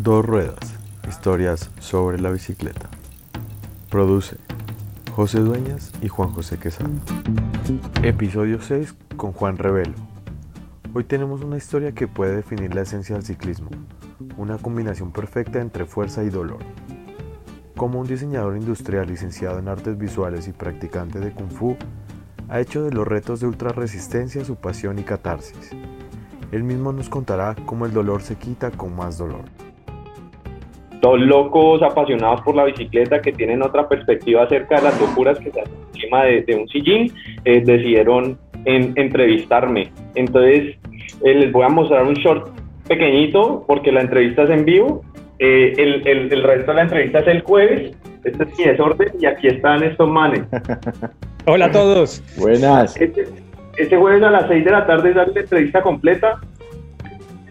Dos ruedas, historias sobre la bicicleta. Produce José Dueñas y Juan José Quesada. Episodio 6 con Juan Revelo. Hoy tenemos una historia que puede definir la esencia del ciclismo, una combinación perfecta entre fuerza y dolor. Como un diseñador industrial licenciado en artes visuales y practicante de kung fu, ha hecho de los retos de ultra resistencia su pasión y catarsis. Él mismo nos contará cómo el dolor se quita con más dolor dos locos apasionados por la bicicleta que tienen otra perspectiva acerca de las locuras que se hacen encima de, un sillín, eh, decidieron entrevistarme. Entonces, eh, les voy a mostrar un short pequeñito porque la entrevista es en vivo. Eh, el, el, resto de la entrevista es el jueves. Este es mi desorden y aquí están estos manes. Hola a todos. Buenas. Este, este jueves a las 6 de la tarde sale la entrevista completa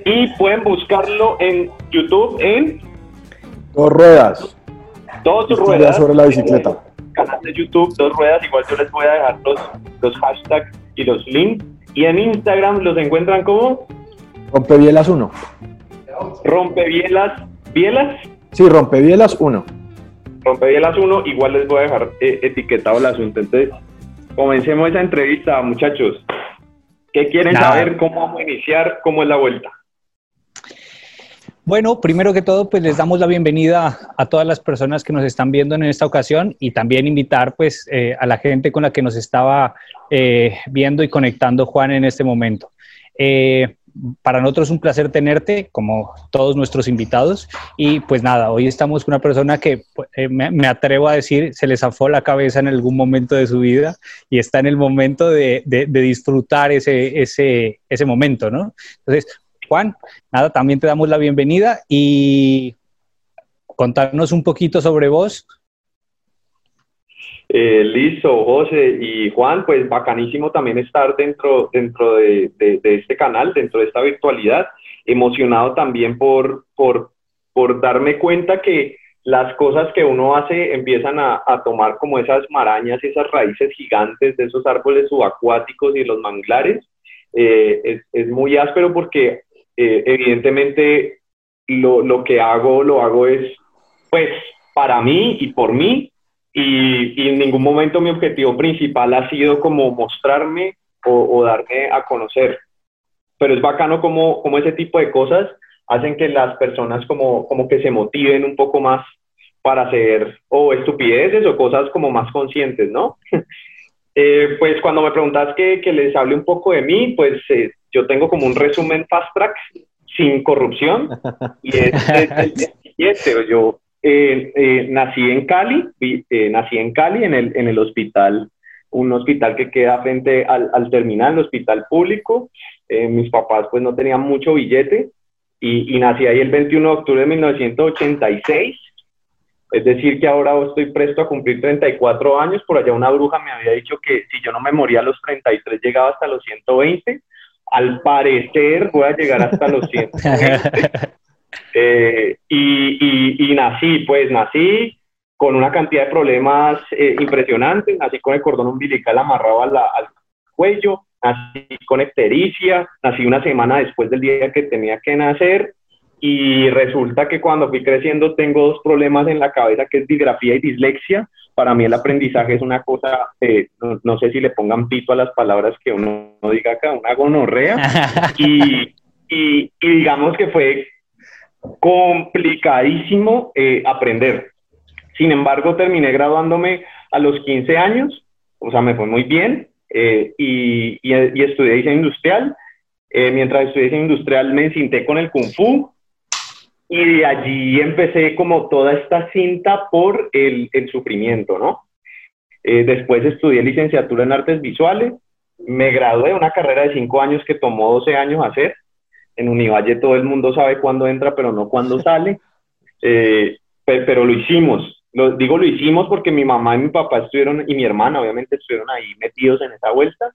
y pueden buscarlo en YouTube en Dos ruedas. Dos ruedas. sobre la bicicleta. Canal de YouTube, dos ruedas. Igual yo les voy a dejar los, los hashtags y los links. Y en Instagram los encuentran como Rompebielas 1. Rompebielas. ¿Bielas? Sí, Rompebielas 1. Rompebielas 1. Igual les voy a dejar eh, etiquetado el asunto. Entonces, comencemos esa entrevista, muchachos. ¿Qué quieren saber? ¿Cómo vamos a iniciar? ¿Cómo es la vuelta? Bueno, primero que todo, pues les damos la bienvenida a todas las personas que nos están viendo en esta ocasión y también invitar pues eh, a la gente con la que nos estaba eh, viendo y conectando Juan en este momento. Eh, para nosotros es un placer tenerte, como todos nuestros invitados. Y pues nada, hoy estamos con una persona que me, atrevo a decir se les zafó la cabeza en algún momento de su vida y está en el momento de, de disfrutar ese, ese, ese momento, ¿no? Entonces, Juan, nada, también te damos la bienvenida y contarnos un poquito sobre vos. Eh, listo, José y Juan, pues bacanísimo también estar dentro, dentro de, este canal, dentro de esta virtualidad, emocionado también por, por, por darme cuenta que las cosas que uno hace empiezan a, tomar como esas marañas, esas raíces gigantes de esos árboles subacuáticos y los manglares. Eh, es, es, muy áspero porque eh, evidentemente lo, lo, que hago, lo hago es, pues, para mí y por mí, y, en ningún momento mi objetivo principal ha sido como mostrarme o, darme a conocer. Pero es bacano como, como ese tipo de cosas hacen que las personas como, como que se motiven un poco más para hacer o estupideces o cosas como más conscientes, ¿no? Eh, pues cuando me preguntas que, que, les hable un poco de mí, pues eh, yo tengo como un resumen fast track sin corrupción y es, el siguiente. Yo eh, eh, nací en Cali, eh, nací en Cali en el, en el hospital, un hospital que queda frente al, al terminal, el hospital público. mis papás pues no tenían mucho billete y, y nací ahí el 21 de octubre de 1986 es decir, que ahora estoy presto a cumplir 34 años. Por allá una bruja me había dicho que si yo no me moría a los 33 llegaba hasta los 120 al parecer voy a llegar hasta los 100. eh, y, y, nací, pues nací con una cantidad de problemas eh, impresionantes, nací con el cordón umbilical amarrado al, al cuello, nací con ictericia, nací una semana después del día que tenía que nacer, y resulta que cuando fui creciendo tengo dos problemas en la cabeza que es digrafía y dislexia. Para mí el aprendizaje es una cosa, eh, no, sé si le pongan pito a las palabras que uno diga acá, una gonorrea. y, y, digamos que fue complicadísimo eh, aprender. Sin embargo, terminé graduándome a los 15 años, o sea, me fue muy bien eh, y, y, estudié diseño industrial. mientras estudié diseño industrial me encinté con el Kung Fu, y de allí empecé como toda esta cinta por el, el sufrimiento, ¿no? Eh, después estudié licenciatura en artes visuales, me gradué de una carrera de cinco años que tomó 12 años hacer. En Univalle todo el mundo sabe cuándo entra, pero no cuándo sale. Eh, pero, pero, lo hicimos. Lo, digo lo hicimos porque mi mamá y mi papá estuvieron, y mi hermana obviamente estuvieron ahí metidos en esa vuelta.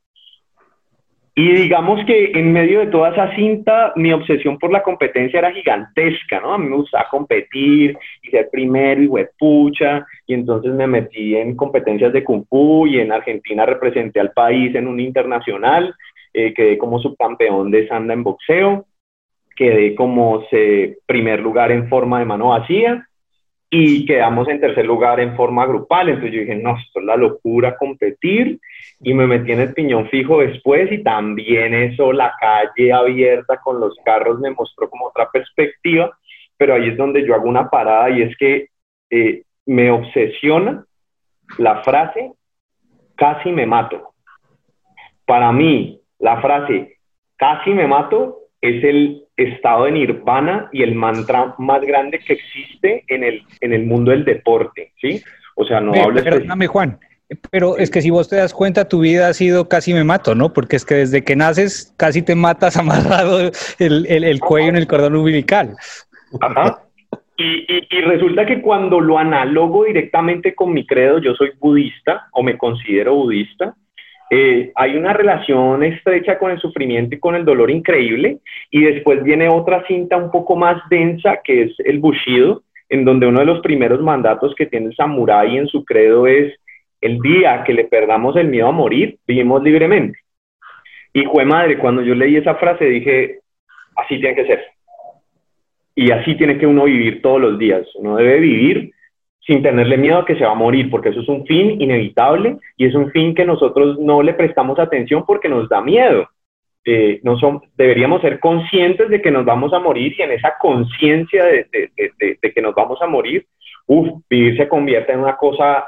Y digamos que en medio de toda esa cinta, mi obsesión por la competencia era gigantesca, ¿no? A mí me gustaba competir y ser primero y huepucha, y entonces me metí en competencias de Kung Fu y en Argentina representé al país en un internacional, eh, quedé como subcampeón de Sanda en boxeo, quedé como primer lugar en forma de mano vacía y quedamos en tercer lugar en forma grupal. Entonces yo dije, no, esto es la locura competir y me metí en el piñón fijo después y también eso, la calle abierta con los carros me mostró como otra perspectiva, pero ahí es donde yo hago una parada y es que eh, me obsesiona la frase, casi me mato. Para mí, la frase, casi me mato, es el estado de nirvana y el mantra más grande que existe en el, en el mundo del deporte, ¿sí? O sea, no hables... Perdóname, Juan, pero es que si vos te das cuenta, tu vida ha sido casi me mato, ¿no? Porque es que desde que naces casi te matas amarrado el, el, cuello en el cordón umbilical. Ajá. Y, y, resulta que cuando lo analogo directamente con mi credo, yo soy budista o me considero budista, eh, hay una relación estrecha con el sufrimiento y con el dolor increíble, y después viene otra cinta un poco más densa que es el Bushido, en donde uno de los primeros mandatos que tiene el samurái en su credo es el día que le perdamos el miedo a morir, vivimos libremente. Y fue madre, cuando yo leí esa frase dije, así tiene que ser. Y así tiene que uno vivir todos los días. Uno debe vivir sin tenerle miedo a que se va a morir, porque eso es un fin inevitable y es un fin que nosotros no le prestamos atención porque nos da miedo. Eh, no deberíamos ser conscientes de que nos vamos a morir y en esa conciencia de, que nos vamos a morir, vivir se convierte en una cosa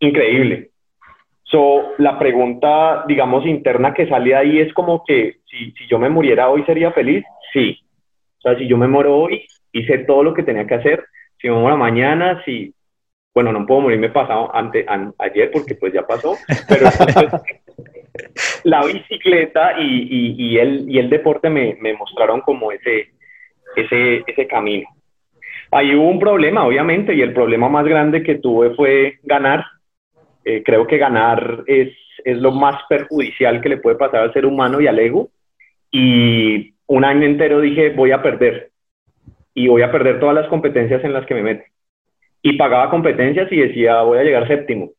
increíble. So, la pregunta, digamos, interna que sale ahí es como que si, si yo me muriera hoy, ¿sería feliz? Sí. O sea, si yo me muero hoy, hice todo lo que tenía que hacer. Si me muero mañana, si, bueno, no puedo morirme pasado ante, ayer porque pues ya pasó, pero la bicicleta y, y, el, y el deporte me, me mostraron como ese, ese, ese camino. Ahí hubo un problema, obviamente, y el problema más grande que tuve fue ganar. Eh, creo que ganar es, es lo más perjudicial que le puede pasar al ser humano y al ego. Y un año entero dije, voy a perder. Y voy a perder todas las competencias en las que me mete y pagaba competencias y decía, voy a llegar séptimo.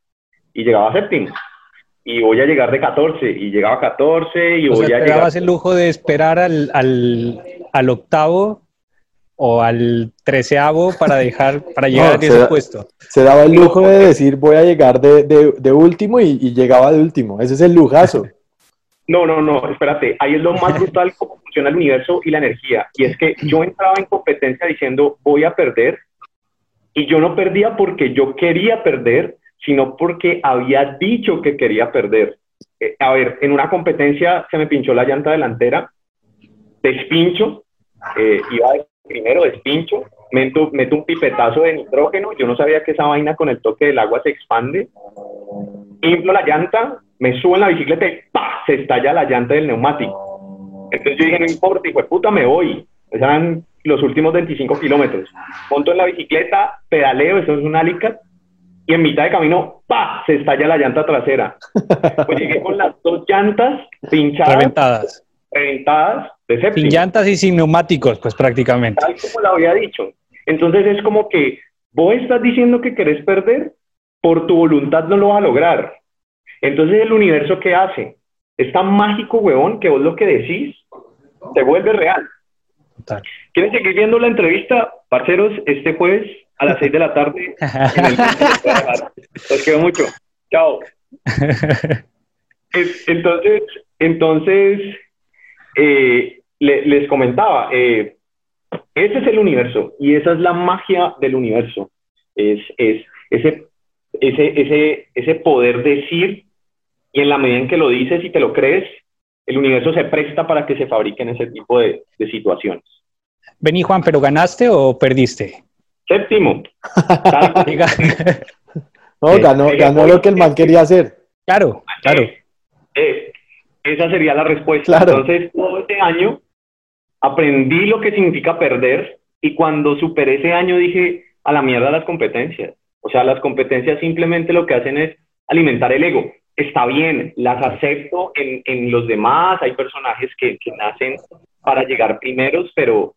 Y llegaba séptimo. Y voy a llegar de 14. Y llegaba 14 y voy a llegar... el lujo de esperar al, al, al, octavo o al treceavo para dejar, para llegar a ese puesto. Se daba el lujo de decir, voy a llegar de, de, de último y, y, llegaba de último. Ese es el lujazo. No, no, no, espérate. Ahí es lo más brutal cómo funciona el universo y la energía. Y es que yo entraba en competencia diciendo, voy a perder y yo no perdía porque yo quería perder, sino porque había dicho que quería perder. Eh, a ver, en una competencia se me pinchó la llanta delantera, despincho, eh, iba de primero despincho, meto, meto un pipetazo de nitrógeno, yo no sabía que esa vaina con el toque del agua se expande, inflo la llanta, me subo en la bicicleta y ¡pah! se estalla la llanta del neumático. Entonces yo dije, no importa, hijo de puta, me voy. Eran los últimos 25 kilómetros. Monto en la bicicleta, pedaleo, eso es un alicat, y en mitad de camino, ¡pa! se estalla la llanta trasera. Pues llegué con las dos llantas pinchadas. Reventadas. Reventadas de Sin llantas y sin neumáticos, pues prácticamente. Tal como lo había dicho. Entonces es como que vos estás diciendo que querés perder, por tu voluntad no lo vas a lograr. Entonces el universo, ¿qué hace? Es tan mágico, huevón, que vos lo que decís te vuelve real. ¿Quieren seguir viendo la entrevista, parceros, este jueves a las 6 de la tarde? Los quiero mucho. Chao. Entonces, entonces eh, les comentaba, eh, ese es el universo y esa es la magia del universo. Es, es ese, ese, ese, ese poder decir y en la medida en que lo dices y te lo crees, el universo se presta para que se fabriquen ese tipo de, situaciones. Vení, Juan, ¿pero ganaste o perdiste? Séptimo. no, ganó, ganó lo que el man quería hacer. Claro, claro. Eh, eh, esa sería la respuesta. Entonces, todo este año aprendí lo que significa perder y cuando superé ese año dije, a la mierda las competencias. O sea, las competencias simplemente lo que hacen es alimentar el ego está bien, las acepto en, en los demás, hay personajes que, que, nacen para llegar primeros, pero,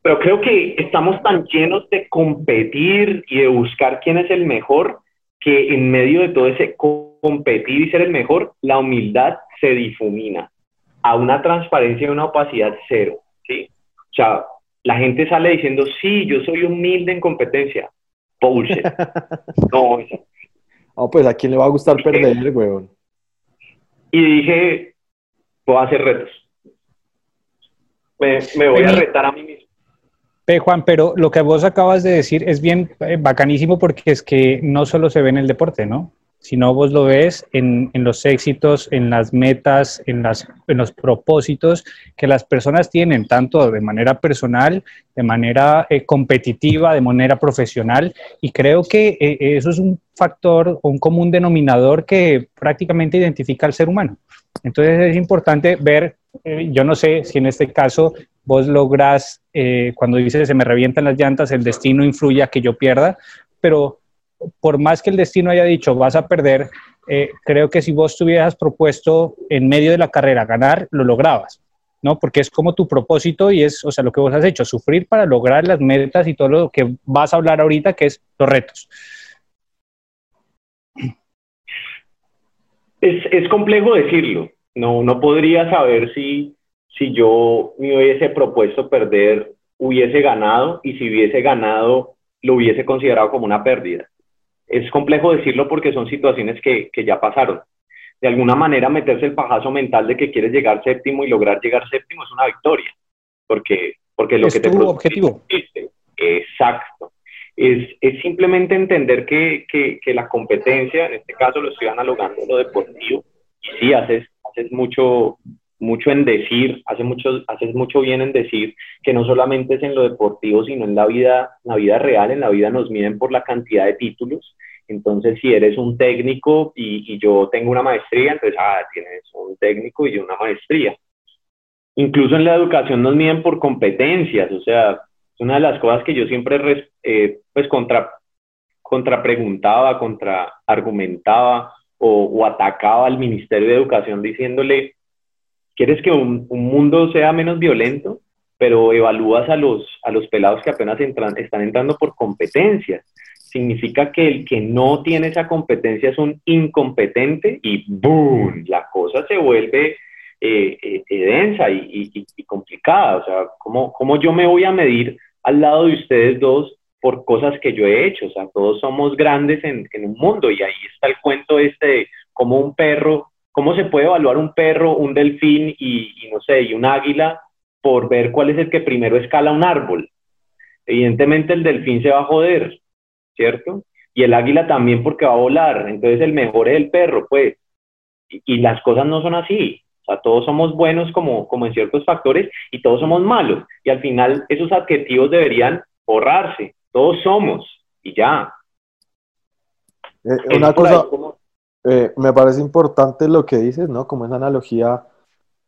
pero creo que estamos tan llenos de competir y de buscar quién es el mejor, que en medio de todo ese competir y ser el mejor, la humildad se difumina a una transparencia y una opacidad cero, ¿sí? O sea, la gente sale diciendo, sí, yo soy humilde en competencia. Bullshit. no, no, pues a quién le va a gustar perder, weón. Y dije, voy a hacer retos. Me, me voy a retar a mí mismo. P. Juan, pero lo que vos acabas de decir es bien eh, bacanísimo porque es que no solo se ve en el deporte, ¿no? Sino vos lo ves en, en los éxitos, en las metas, en, las, en los propósitos que las personas tienen, tanto de manera personal, de manera eh, competitiva, de manera profesional. Y creo que eh, eso es un factor o un común denominador que prácticamente identifica al ser humano. Entonces es importante ver, yo no sé si en este caso vos logras, eh, cuando dices se me revientan las llantas, el destino influye a que yo pierda, pero por más que el destino haya dicho vas a perder, eh, creo que si vos tuvieras propuesto en medio de la carrera ganar, lo lograbas, ¿no? Porque es como tu propósito y es, o sea, lo que vos has hecho, sufrir para lograr las metas y todo lo que vas a hablar ahorita, que es los retos. Es, es complejo decirlo, no, no podría saber si si yo me hubiese propuesto perder, hubiese ganado y si hubiese ganado, lo hubiese considerado como una pérdida. Es complejo decirlo porque son situaciones que, que ya pasaron. De alguna manera, meterse el pajazo mental de que quieres llegar séptimo y lograr llegar séptimo es una victoria, porque, porque lo es que te tu objetivo. Exacto. Es, es simplemente entender que, que, que, la competencia, en este caso lo estoy analogando lo deportivo, y sí, haces, haces mucho, mucho en decir, hace mucho, haces mucho bien en decir que no solamente es en lo deportivo, sino en la vida, la vida real, en la vida nos miden por la cantidad de títulos. Entonces, si eres un técnico y, yo tengo una maestría, entonces, ah, tienes un técnico y una maestría. Incluso en la educación nos miden por competencias, o sea, es una de las cosas que yo siempre, eh, pues, contra, contra preguntaba, contra argumentaba o atacaba al Ministerio de Educación diciéndole, quieres que un, un, mundo sea menos violento, pero evalúas a los, a los pelados que apenas entran, están entrando por competencias. Significa que el que no tiene esa competencia es un incompetente y ¡boom! La cosa se vuelve eh, eh, eh densa y, complicada. O sea, ¿cómo, ¿cómo yo me voy a medir al lado de ustedes dos por cosas que yo he hecho? O sea, todos somos grandes en, en un mundo y ahí está el cuento este de cómo un perro ¿Cómo se puede evaluar un perro, un delfín y, y, no sé, y un águila por ver cuál es el que primero escala un árbol? Evidentemente el delfín se va a joder, ¿cierto? Y el águila también porque va a volar. Entonces el mejor es el perro, pues. Y, y las cosas no son así. O sea, todos somos buenos como, como en ciertos factores y todos somos malos. Y al final esos adjetivos deberían borrarse. Todos somos y ya. Eh, una cosa, eh, me parece importante lo que dices, ¿no? Como esa analogía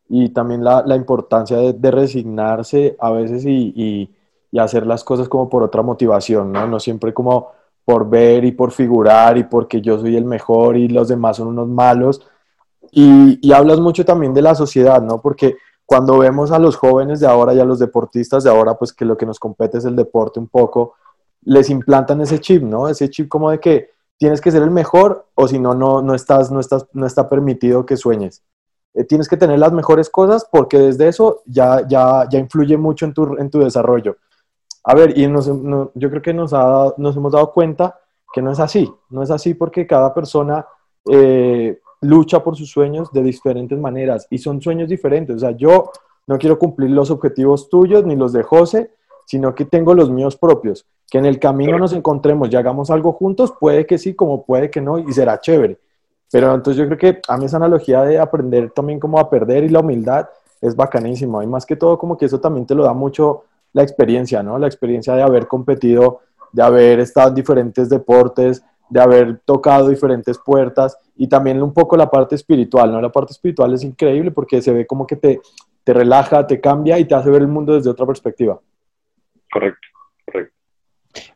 y también la, la importancia de, resignarse a veces y, y, y, hacer las cosas como por otra motivación, ¿no? No siempre como por ver y por figurar y porque yo soy el mejor y los demás son unos malos. Y, y hablas mucho también de la sociedad, ¿no? Porque cuando vemos a los jóvenes de ahora y a los deportistas de ahora, pues que lo que nos compete es el deporte un poco, les implantan ese chip, ¿no? Ese chip como de que tienes que ser el mejor o si no, no, no, estás, no, estás, no está permitido que sueñes. Eh, tienes que tener las mejores cosas porque desde eso ya, ya, ya influye mucho en tu, en tu desarrollo. A ver, y nos, no, yo creo que nos, ha, nos hemos dado cuenta que no es así, no es así porque cada persona eh, lucha por sus sueños de diferentes maneras y son sueños diferentes. O sea, yo no quiero cumplir los objetivos tuyos ni los de José, sino que tengo los míos propios. Que en el camino nos encontremos y hagamos algo juntos, puede que sí, como puede que no, y será chévere. Pero entonces yo creo que a mí esa analogía de aprender también como a perder y la humildad es bacanísimo. Y más que todo como que eso también te lo da mucho la experiencia, ¿no? La experiencia de haber competido, de haber estado en diferentes deportes, de haber tocado diferentes puertas y también un poco la parte espiritual, ¿no? La parte espiritual es increíble porque se ve como que te, te relaja, te cambia y te hace ver el mundo desde otra perspectiva. Correcto, correcto.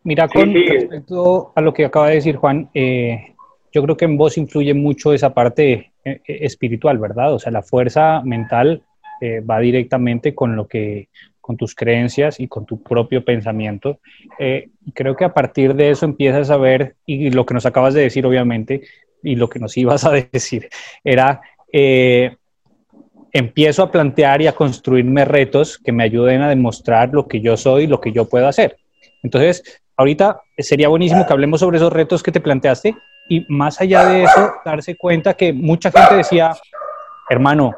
Mira, con sí, sí. respecto a lo que acaba de decir Juan, eh, yo creo que en vos influye mucho esa parte eh, espiritual, ¿verdad? O sea, la fuerza mental eh, va directamente con lo que con tus creencias y con tu propio pensamiento. Eh, creo que a partir de eso empiezas a ver, y lo que nos acabas de decir, obviamente, y lo que nos ibas a decir, era eh, empiezo a plantear y a construirme retos que me ayuden a demostrar lo que yo soy, lo que yo puedo hacer. Entonces, ahorita sería buenísimo que hablemos sobre esos retos que te planteaste y más allá de eso, darse cuenta que mucha gente decía, hermano,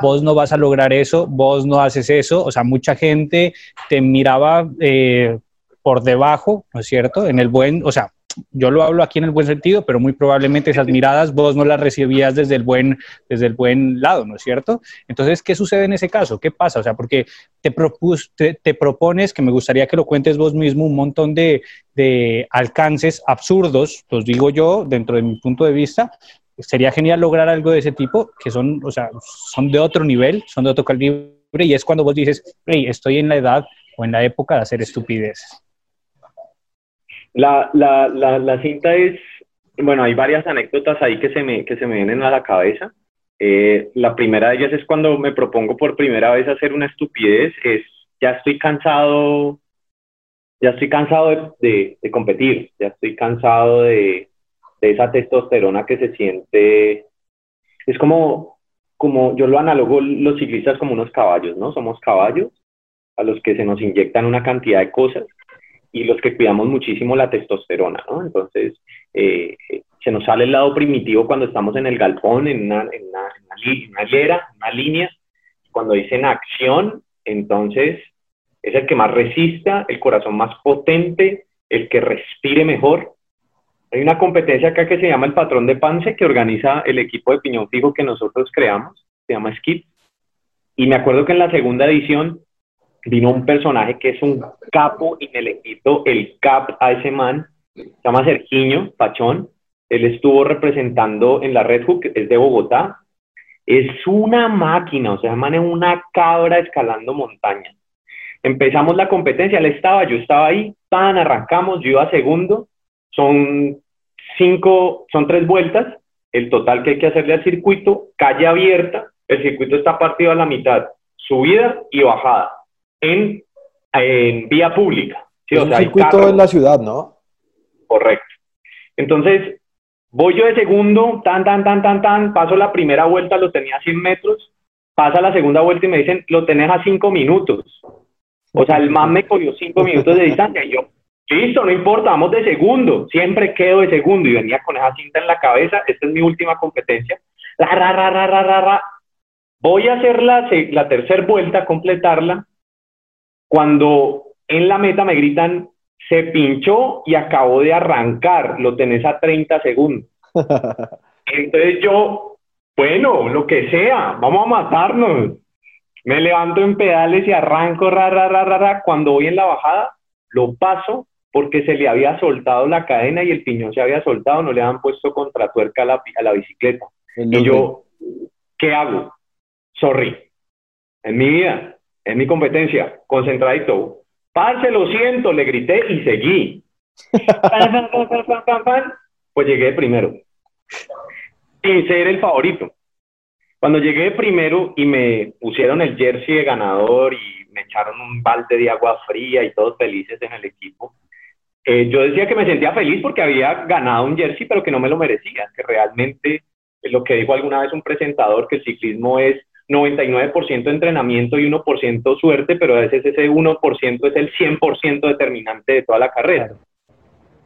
vos no vas a lograr eso, vos no haces eso, o sea, mucha gente te miraba eh, por debajo, ¿no es cierto? En el buen, o sea, yo lo hablo aquí en el buen sentido, pero muy probablemente esas miradas vos no las recibías desde el buen, desde el buen lado, ¿no es cierto? Entonces, ¿qué sucede en ese caso? ¿Qué pasa? O sea, porque te, propones, que me gustaría que lo cuentes vos mismo, un montón de, de alcances absurdos, los digo yo, dentro de mi punto de vista, sería genial lograr algo de ese tipo, que son, o sea, son de otro nivel, son de otro calibre, y es cuando vos dices, hey, estoy en la edad o en la época de hacer estupideces. La, la, la, la, cinta es, bueno, hay varias anécdotas ahí que se me, que se me vienen a la cabeza. Eh, la primera de ellas es cuando me propongo por primera vez hacer una estupidez, es ya estoy cansado, ya estoy cansado de, de, competir, ya estoy cansado de, de, esa testosterona que se siente, es como, como yo lo analogo los ciclistas como unos caballos, ¿no? Somos caballos a los que se nos inyectan una cantidad de cosas y los que cuidamos muchísimo la testosterona, ¿no? Entonces, eh, se nos sale el lado primitivo cuando estamos en el galpón, en una, en una, en una, hilera, una línea. Cuando dicen acción, entonces es el que más resista, el corazón más potente, el que respire mejor. Hay una competencia acá que se llama el patrón de Pance, que organiza el equipo de piñón fijo que nosotros creamos, se llama Skip. Y me acuerdo que en la segunda edición vino un personaje que es un capo y me le el cap a ese man, se llama Sergiño Pachón, él estuvo representando en la Red Hook, es de Bogotá, es una máquina, o sea, man es una cabra escalando montañas. Empezamos la competencia, él estaba, yo estaba ahí, tan arrancamos, yo iba segundo, son cinco, son tres vueltas, el total que hay que hacerle al circuito, calle abierta, el circuito está partido a la mitad, subida y bajada en, vía pública. ¿sí? o sea, circuito en la ciudad, ¿no? Correcto. Entonces, voy yo de segundo, tan, tan, tan, tan, tan, paso la primera vuelta, lo tenía a 100 metros, pasa la segunda vuelta y me dicen, lo tenés a 5 minutos. O sea, el man me cogió 5 minutos de distancia y yo, listo, no importa, vamos de segundo, siempre quedo de segundo y venía con esa cinta en la cabeza, esta es mi última competencia. La, ra, ra, ra, ra, ra, ra. Voy a hacer la, la tercera vuelta, completarla, cuando en la meta me gritan, se pinchó y acabó de arrancar, lo tenés a 30 segundos. Entonces yo, bueno, lo que sea, vamos a matarnos. Me levanto en pedales y arranco, ra, ra, ra, ra, Cuando voy en la bajada, lo paso porque se le había soltado la cadena y el piñón se había soltado, no le habían puesto contratuerca a la, a la bicicleta. Y yo, ¿qué hago? Sorry. En mi vida, en mi competencia, concentradito. Parce, lo siento, le grité y seguí. pues llegué primero. Sin ser el favorito. Cuando llegué primero y me pusieron el jersey de ganador y me echaron un balde de agua fría y todos felices en el equipo, eh, yo decía que me sentía feliz porque había ganado un jersey, pero que no me lo merecía, que realmente lo que dijo alguna vez un presentador, que el ciclismo es 99% entrenamiento y 1% suerte, pero a veces ese 1% es el 100% determinante de toda la carrera.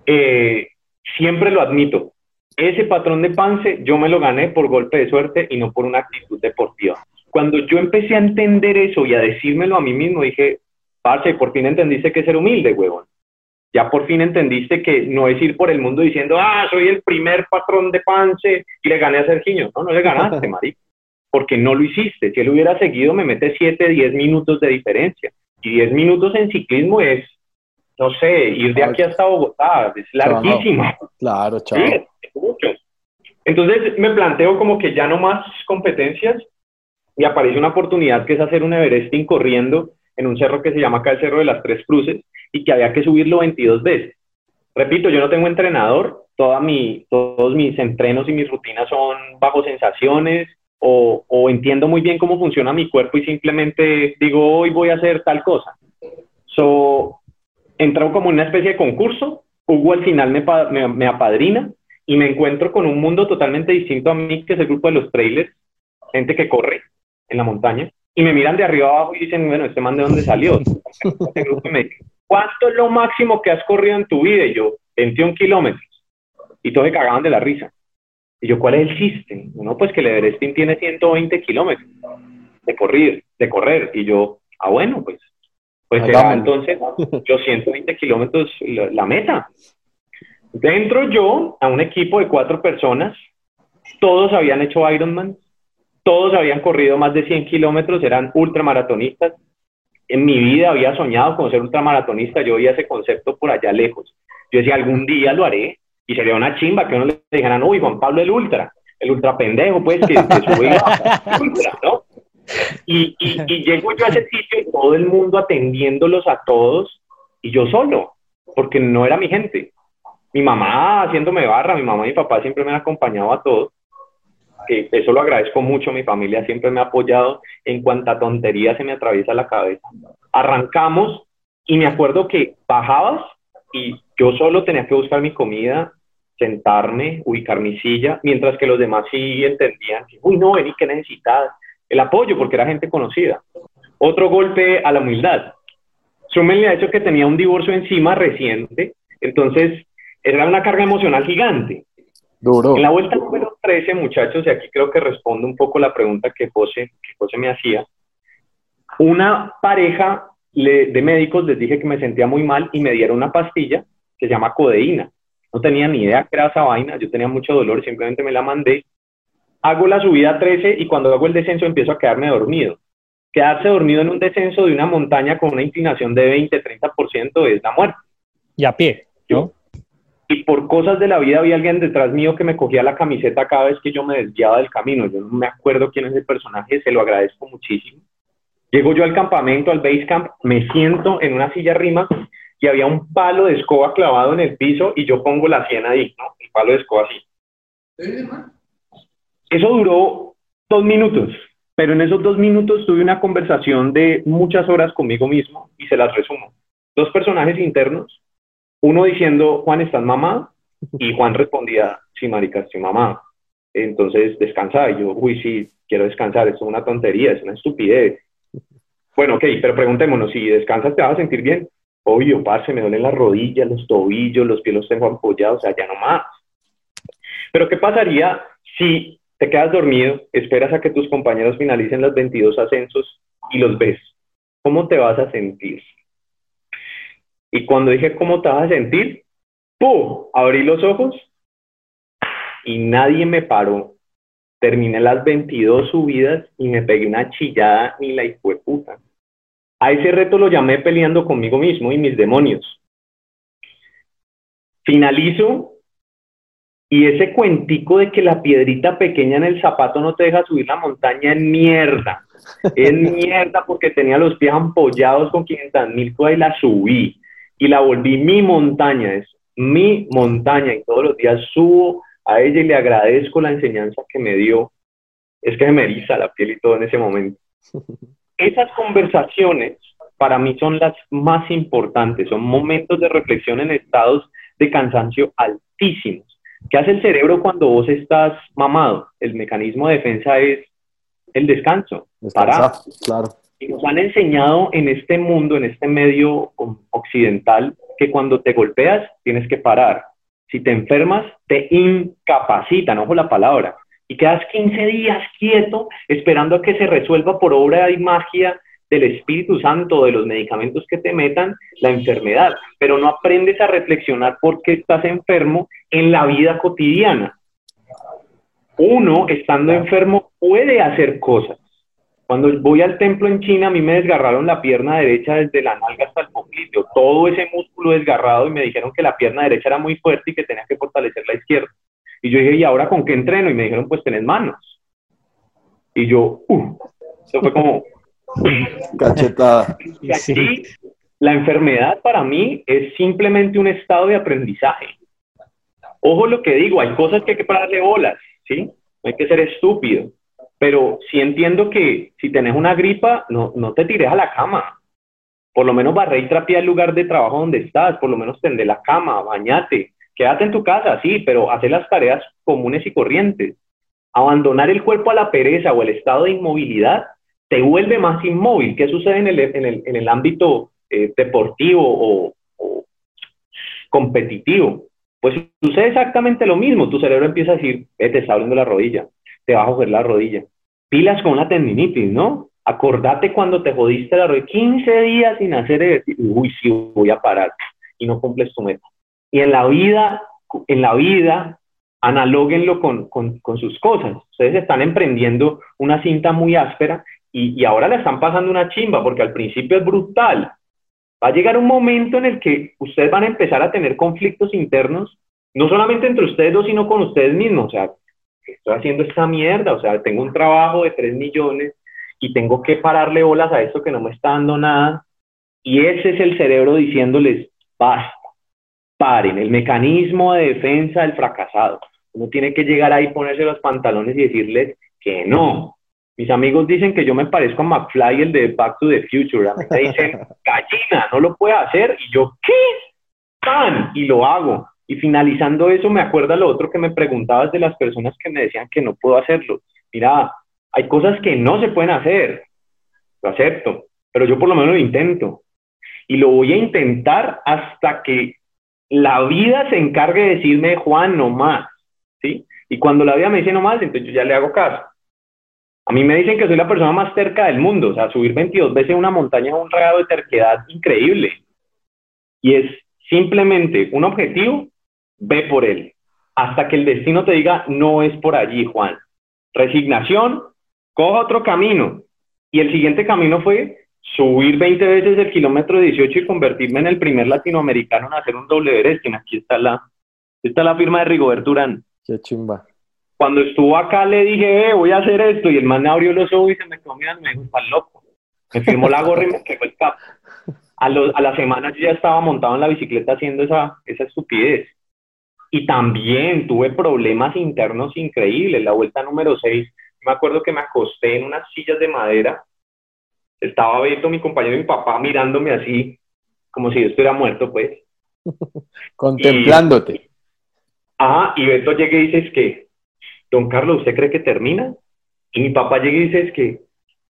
Eh, siempre lo admito, ese patrón de Pance yo me lo gané por golpe de suerte y no por una actitud deportiva. Cuando yo empecé a entender eso y a decírmelo a mí mismo, dije, Parce, por fin entendiste que es ser humilde, huevón. Ya por fin entendiste que no es ir por el mundo diciendo, ah, soy el primer patrón de Pance y le gané a Sergiño. No, no le ganaste, marico porque no lo hiciste. Si él hubiera seguido, me mete 7, 10 minutos de diferencia. Y 10 minutos en ciclismo es, no sé, ir de aquí hasta Bogotá, es larguísimo. Claro, chao. Entonces me planteo como que ya no más competencias y aparece una oportunidad que es hacer un Everesting corriendo en un cerro que se llama acá el Cerro de las Tres Cruces y que había que subirlo 22 veces. Repito, yo no tengo entrenador, toda mi, todos mis entrenos y mis rutinas son bajo sensaciones, o, entiendo muy bien cómo funciona mi cuerpo y simplemente digo, hoy voy a hacer tal cosa. So, entro como en una especie de concurso, Hugo al final me, me, apadrina y me encuentro con un mundo totalmente distinto a mí, que es el grupo de los trailers, gente que corre, en la montaña y me miran de arriba abajo y dicen, bueno, este man de dónde salió. ¿Cuánto es lo máximo que has corrido en tu vida? Y yo, 21 kilómetros. Y todos se cagaban de la risa. Y yo, ¿cuál es el chiste? No, pues que el Everest tiene 120 kilómetros de correr, de correr. Y yo, ah, bueno, pues, pues será entonces yo 120 kilómetros la, meta. Dentro yo a un equipo de cuatro personas, todos habían hecho Ironman, todos habían corrido más de 100 kilómetros, eran ultramaratonistas. En mi vida había soñado con ser ultramaratonista, yo veía ese concepto por allá lejos. Yo decía, algún día lo haré, y sería una chimba que uno le dijeran, uy, Juan Pablo el ultra, el ultra pendejo, pues, que, que sube ultra, ¿no? Y, y, llego yo a ese sitio y todo el mundo atendiéndolos a todos y yo solo, porque no era mi gente. Mi mamá haciéndome barra, mi mamá y mi papá siempre me han acompañado a todos. Que eso lo agradezco mucho, mi familia siempre me ha apoyado en cuanta tontería se me atraviesa la cabeza. Arrancamos y me acuerdo que bajabas y yo solo tenía que buscar mi comida, sentarme, ubicar mi silla, mientras que los demás sí entendían que, uy, no, vení, ¿qué necesitas? El apoyo, porque era gente conocida. Otro golpe a la humildad. Súmenle a hecho que tenía un divorcio encima reciente, entonces era una carga emocional gigante. Duro. En la vuelta número 13, muchachos, y aquí creo que respondo un poco la pregunta que José, que José me hacía, una pareja de médicos les dije que me sentía muy mal y me dieron una pastilla que se llama codeína. No tenía ni idea que era esa vaina, yo tenía mucho dolor, simplemente me la mandé. Hago la subida 13 y cuando hago el descenso empiezo a quedarme dormido. Quedarse dormido en un descenso de una montaña con una inclinación de 20-30% es la muerte. Y a pie, ¿no? Y por cosas de la vida había alguien detrás mío que me cogía la camiseta cada vez que yo me desviaba del camino. Yo no me acuerdo quién es el personaje, se lo agradezco muchísimo. Llego yo al campamento, al base camp, me siento en una silla rima y había un palo de escoba clavado en el piso y yo pongo la sien ahí, ¿no? El palo de escoba así. Eso duró dos minutos, pero en esos dos minutos tuve una conversación de muchas horas conmigo mismo y se las resumo. Dos personajes internos, uno diciendo, Juan, ¿estás mamá? Y Juan respondía, sí, marica, estoy mamá. Entonces, descansa. Y yo, uy, sí, quiero descansar, esto es una tontería, es una estupidez. Bueno, ok, pero preguntémonos, si descansas, ¿te vas a sentir bien? Obvio, parce, me duelen las rodillas, los tobillos, los pies los tengo apoyados, o sea, ya no más. Pero ¿qué pasaría si te quedas dormido, esperas a que tus compañeros finalicen los 22 ascensos y los ves? ¿Cómo te vas a sentir? Y cuando dije cómo te vas a sentir, ¡pum! Abrí los ojos y nadie me paró. Terminé las 22 subidas y me pegué una chillada ni la hijo puta. A ese reto lo llamé peleando conmigo mismo y mis demonios. Finalizo y ese cuentico de que la piedrita pequeña en el zapato no te deja subir la montaña es mierda. Es mierda porque tenía los pies ampollados con 500 mil y la subí y la volví mi montaña, es mi montaña y todos los días subo a ella y le agradezco la enseñanza que me dio. Es que se me eriza la piel y todo en ese momento. Esas conversaciones para mí son las más importantes, son momentos de reflexión en estados de cansancio altísimos. ¿Qué hace el cerebro cuando vos estás mamado? El mecanismo de defensa es el descanso, parar. Claro. Y nos han enseñado en este mundo, en este medio occidental, que cuando te golpeas tienes que parar. Si te enfermas, te incapacitan, ojo la palabra y quedas 15 días quieto esperando a que se resuelva por obra y magia del Espíritu Santo, de los medicamentos que te metan, la enfermedad, pero no aprendes a reflexionar por qué estás enfermo en la vida cotidiana. Uno, estando enfermo, puede hacer cosas. Cuando voy al templo en China, a mí me desgarraron la pierna derecha desde la nalga hasta el poquito, todo ese músculo desgarrado y me dijeron que la pierna derecha era muy fuerte y que tenía que fortalecer la izquierda. Y yo dije, ¿y ahora con qué entreno? Y me dijeron, pues tenés manos. Y yo, uh, eso fue como... Cachetada. Y aquí, la enfermedad para mí es simplemente un estado de aprendizaje. Ojo lo que digo, hay cosas que hay que pararle bolas, ¿sí? No hay que ser estúpido. Pero sí entiendo que si tenés una gripa, no, no te tires a la cama. Por lo menos barré y trapea el lugar de trabajo donde estás, por lo menos tendé la cama, bañate, Quédate en tu casa, sí, pero hacer las tareas comunes y corrientes. Abandonar el cuerpo a la pereza o el estado de inmovilidad te vuelve más inmóvil. ¿Qué sucede en el, ámbito eh, deportivo o, o, competitivo? Pues sucede exactamente lo mismo. Tu cerebro empieza a decir, eh, te está abriendo la rodilla, te va a joder la rodilla. Pilas con una tendinitis, ¿no? Acordate cuando te jodiste la rodilla, 15 días sin hacer ejercicio. Uy, sí, voy a parar. Y no cumples tu meta. Y en la vida, en la vida, analóguenlo con, con, con sus cosas. Ustedes están emprendiendo una cinta muy áspera y, y, ahora le están pasando una chimba, porque al principio es brutal. Va a llegar un momento en el que ustedes van a empezar a tener conflictos internos, no solamente entre ustedes dos, sino con ustedes mismos. O sea, estoy haciendo esta mierda, o sea, tengo un trabajo de 3 millones y tengo que pararle bolas a esto que no me está dando nada. Y ese es el cerebro diciéndoles, basta, paren, el mecanismo de defensa del fracasado. Uno tiene que llegar ahí, ponerse los pantalones y decirles que no, mis amigos dicen que yo me parezco a McFly, el de Back to the Future. A mí me dicen, gallina, no lo puede hacer. Y yo, ¿qué? ¡Tan! Y lo hago. Y finalizando eso, me acuerda lo otro que me preguntabas de las personas que me decían que no puedo hacerlo. Mira, hay cosas que no se pueden hacer. Lo acepto. Pero yo por lo menos lo intento. Y lo voy a intentar hasta que la vida se encargue de decirme, Juan, no más. ¿Sí? Y cuando la vida me dice no más, entonces yo ya le hago caso. A mí me dicen que soy la persona más cerca del mundo, o sea, subir 22 veces una montaña un regalo de terquedad increíble. Y es simplemente un objetivo, ve por él, hasta que el destino te diga, no es por allí, Juan. Resignación, coja otro camino. Y el siguiente camino fue subir 20 veces el kilómetro 18 y convertirme en el primer latinoamericano en hacer un doble que Aquí está la, está la firma de Rigoberto Urán. Qué chimba cuando estuvo acá le dije, eh, voy a hacer esto, y el man abrió los ojos y se me quedó mirando, me dijo, estás loco. Me firmó la gorra y me quedó el cap. A, los, a la semana yo ya estaba montado en la bicicleta haciendo esa, esa estupidez. Y también tuve problemas internos increíbles. La vuelta número 6, me acuerdo que me acosté en unas sillas de madera. Estaba viendo mi compañero y mi papá mirándome así, como si yo estuviera muerto, pues. Contemplándote. ajá, y Beto llega y dice, es que don Carlos, ¿usted cree que termina? Y mi papá llega y dice, es que,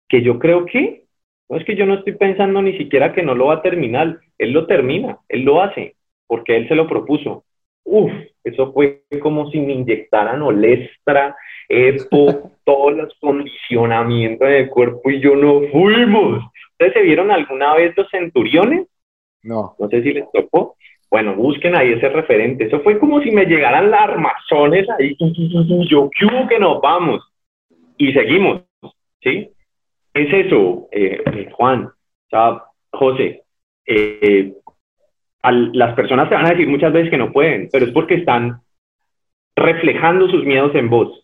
que yo creo que, no es que yo no estoy pensando ni siquiera que no lo va a terminar, él lo termina, él lo hace, porque él se lo propuso. Uf, eso fue como si me inyectaran olestra, esto, todos los condicionamientos del cuerpo y yo no fuimos. ¿Ustedes se vieron alguna vez los centuriones? No. No sé si les tocó. Bueno, busquen ahí ese referente. Eso fue como si me llegaran las armazones ahí, yo, ¿qué hubo que nos vamos? Y seguimos, ¿sí? Es eso, eh, eh Juan, o José. Eh, las personas te van a decir muchas veces que no pueden, pero es porque están reflejando sus miedos en vos.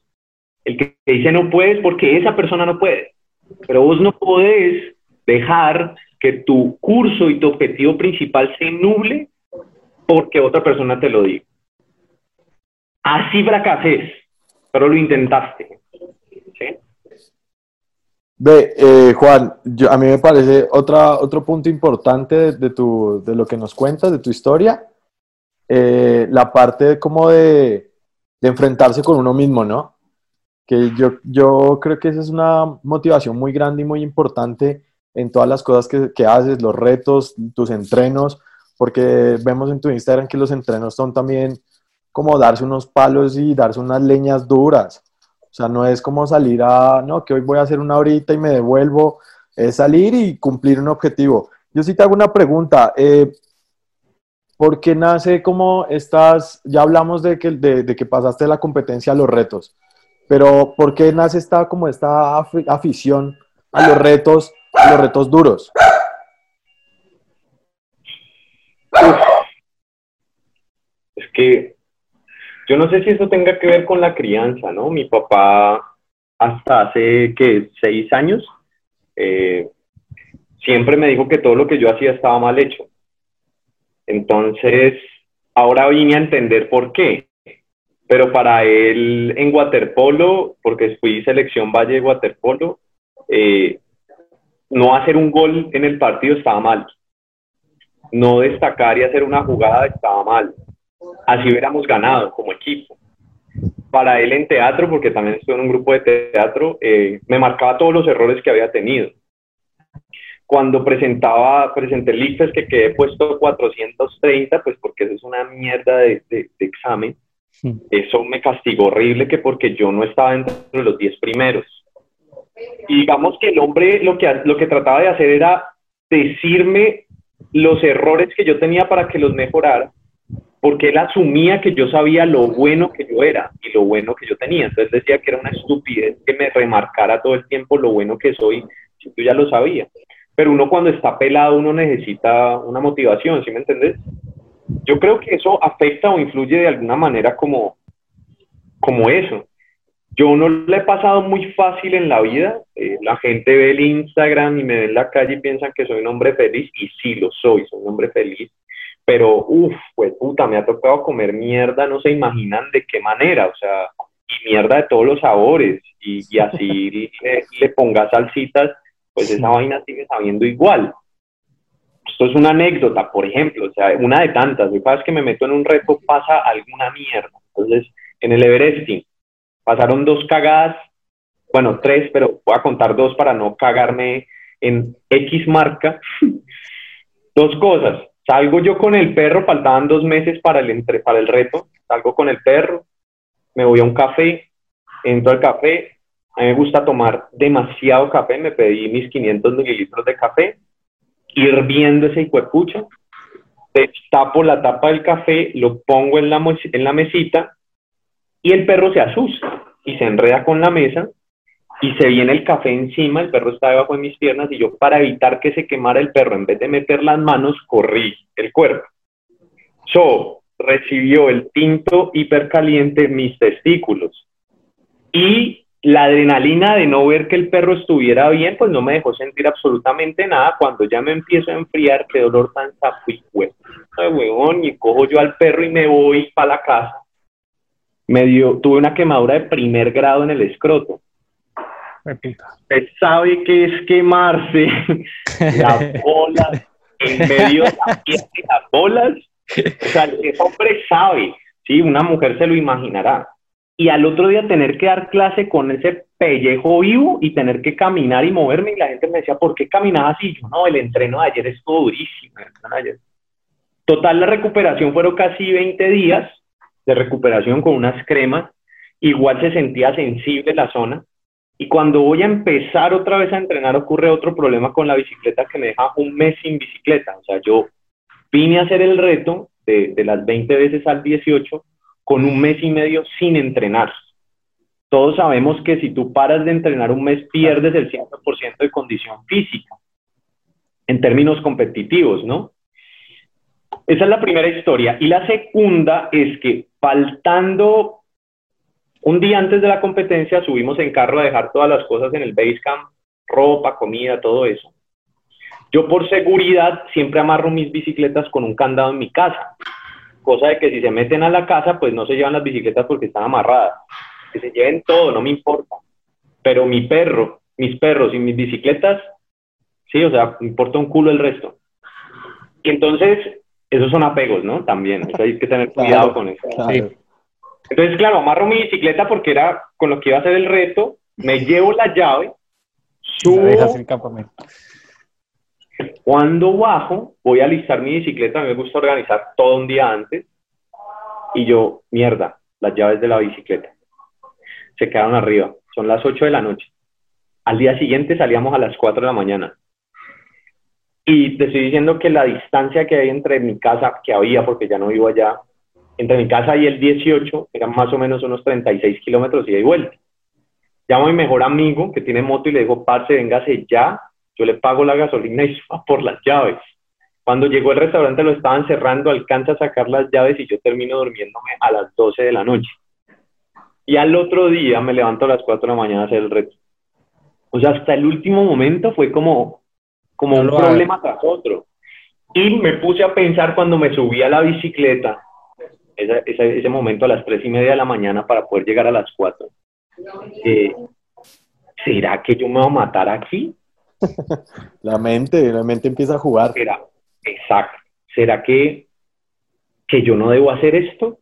El que te dice no puedes porque esa persona no puede, pero vos no podés dejar que tu curso y tu objetivo principal se nuble porque otra persona te lo diga. Así fracases, pero lo intentaste. Ve, eh, Juan, yo, a mí me parece otra, otro punto importante de, tu, de lo que nos cuentas, de tu historia, eh, la parte como de, de, enfrentarse con uno mismo, ¿no? Que yo, yo creo que esa es una motivación muy grande y muy importante en todas las cosas que, que haces, los retos, tus entrenos, porque vemos en tu Instagram que los entrenos son también como darse unos palos y darse unas leñas duras. O sea, no es como salir a, no, que hoy voy a hacer una horita y me devuelvo, es salir y cumplir un objetivo. Yo sí te hago una pregunta, eh, ¿por qué nace como estas, ya hablamos de que, de, de que pasaste de la competencia a los retos, pero ¿por qué nace esta, como esta afición a los retos, a los retos duros? Es que yo no sé si eso tenga que ver con la crianza, ¿no? Mi papá hasta hace que seis años eh, siempre me dijo que todo lo que yo hacía estaba mal hecho. Entonces, ahora vine a entender por qué. Pero para él en waterpolo, porque fui selección Valle de waterpolo, eh, no hacer un gol en el partido estaba mal no destacar y hacer una jugada estaba mal. Así hubiéramos ganado como equipo. para él en teatro, porque también estuve en un grupo de teatro, eh, me marcaba todos los errores que había tenido. Cuando presentaba, presenté el ICFES que quedé puesto 430, pues porque eso es una mierda de, de, examen. Eso me castigó horrible que porque yo no estaba entre los 10 primeros. Y digamos que el hombre lo que, lo que trataba de hacer era decirme los errores que yo tenía para que los mejorara porque él asumía que yo sabía lo bueno que yo era y lo bueno que yo tenía. Entonces decía que era una estupidez que me remarcara todo el tiempo lo bueno que soy, si tú ya lo sabías. Pero uno cuando está pelado, uno necesita una motivación, ¿sí me entendés? Yo creo que eso afecta o influye de alguna manera como, como eso. Yo no le he pasado muy fácil en la vida. Eh, la gente ve el Instagram y me ve en la calle y piensan que soy un hombre feliz y sí lo soy, soy un hombre feliz pero uff, pues puta, me ha tocado comer mierda, no se imaginan de qué manera, o sea, y mierda de todos los sabores, y, así le, pongas salsitas, pues esa vaina sigue sabiendo igual. Esto es una anécdota, por ejemplo, o sea, una de tantas, cada vez que me meto en un reto pasa alguna mierda. Entonces, en el Everesting pasaron dos cagadas, bueno, tres, pero voy a contar dos para no cagarme en X marca. dos cosas. Salgo yo con el perro, faltaban dos meses para el, entre, para el reto, salgo con el perro, me voy a un café, entro al café, a mí me gusta tomar demasiado café, me pedí mis 500 mililitros de café, hirviendo ese hijuepucho, tapo la tapa del café, lo pongo en la, en la mesita y el perro se asusta y se enreda con la mesa y se viene el café encima, el perro está debajo de mis piernas y yo para evitar que se quemara el perro, en vez de meter las manos, corrí el cuerpo. So, recibió el tinto hipercaliente en mis testículos. Y la adrenalina de no ver que el perro estuviera bien, pues no me dejó sentir absolutamente nada. Cuando ya me empiezo a enfriar, qué dolor tan sapo y huevón, y cojo yo al perro y me voy para la casa. Me dio, tuve una quemadura de primer grado en el escroto Usted sabe que es quemarse las bolas en medio de la las bolas. O sea, ese hombre sabe, ¿sí? Una mujer se lo imaginará. Y al otro día tener que dar clase con ese pellejo vivo y tener que caminar y moverme. Y la gente me decía, ¿por qué caminaba así? Yo, no, el entreno de ayer estuvo durísimo. Total, la recuperación fueron casi 20 días de recuperación con unas cremas. Igual se sentía sensible la zona. Y cuando voy a empezar otra vez a entrenar, ocurre otro problema con la bicicleta que me deja un mes sin bicicleta. O sea, yo vine a hacer el reto de, las 20 veces al 18 con un mes y medio sin entrenar. Todos sabemos que si tú paras de entrenar un mes, pierdes el 100% de condición física en términos competitivos, ¿no? Esa es la primera historia. Y la segunda es que faltando un día antes de la competencia subimos en carro a dejar todas las cosas en el base camp, ropa, comida, todo eso. Yo por seguridad siempre amarro mis bicicletas con un candado en mi casa, cosa de que si se meten a la casa, pues no se llevan las bicicletas porque están amarradas. Que se lleven todo, no me importa. Pero mi perro, mis perros y mis bicicletas, sí, o sea, me importa un culo el resto. Y entonces, esos son apegos, ¿no? También, hay que tener cuidado con eso. Entonces, claro, amarro mi bicicleta porque era con lo que iba a hacer el reto, me llevo la llave, subo. Cuando bajo, voy a alistar mi bicicleta, a mí me gusta organizar todo un día antes, y yo, mierda, las llaves de la bicicleta. Se quedaron arriba, son las 8 de la noche. Al día siguiente salíamos a las 4 de la mañana. Y te estoy diciendo que la distancia que hay entre mi casa, que había porque ya no vivo allá, entre mi casa y el 18 eran más o menos unos 36 kilómetros y de vuelta. Llamo a mi mejor amigo que tiene moto y le digo, parce, véngase ya, yo le pago la gasolina y va por las llaves. Cuando llegó el restaurante lo estaban cerrando, alcanza a sacar las llaves y yo termino durmiéndome a las 12 de la noche. Y al otro día me levanto a las 4 de la mañana a hacer el reto. O sea, hasta el último momento fue como, como un problema tras otro. Y me puse a pensar cuando me subí a la bicicleta, ese, momento a las tres y media de la mañana para poder llegar a las cuatro. Eh, ¿Será que yo me voy a matar aquí? la mente, la mente empieza a jugar. exacto. ¿Será que, que yo no debo hacer esto?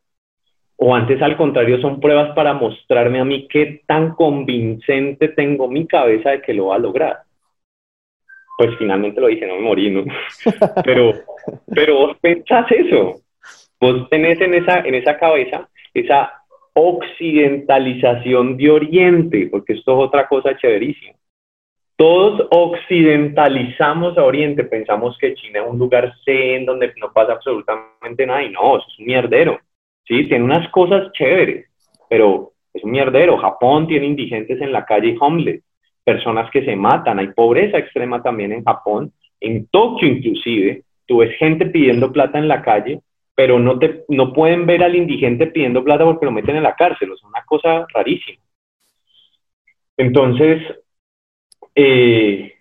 o antes al contrario son pruebas para mostrarme a mí qué tan convincente tengo mi cabeza de que lo va a lograr. Pues finalmente lo dije, no me morí, ¿no? Pero, pero vos pensás eso, vos tenés en esa, en esa cabeza esa occidentalización de Oriente, porque esto es otra cosa chéverísima. Todos occidentalizamos a Oriente, pensamos que China es un lugar zen donde no pasa absolutamente nada y no, eso es un mierdero. Sí, tiene unas cosas chéveres, pero es un mierdero. Japón tiene indigentes en la calle y homeless, personas que se matan, hay pobreza extrema también en Japón, en Tokio inclusive, tú ves gente pidiendo plata en la calle pero no, te, no pueden ver al indigente pidiendo plata porque lo meten en la cárcel, es una cosa rarísima. Entonces, eh,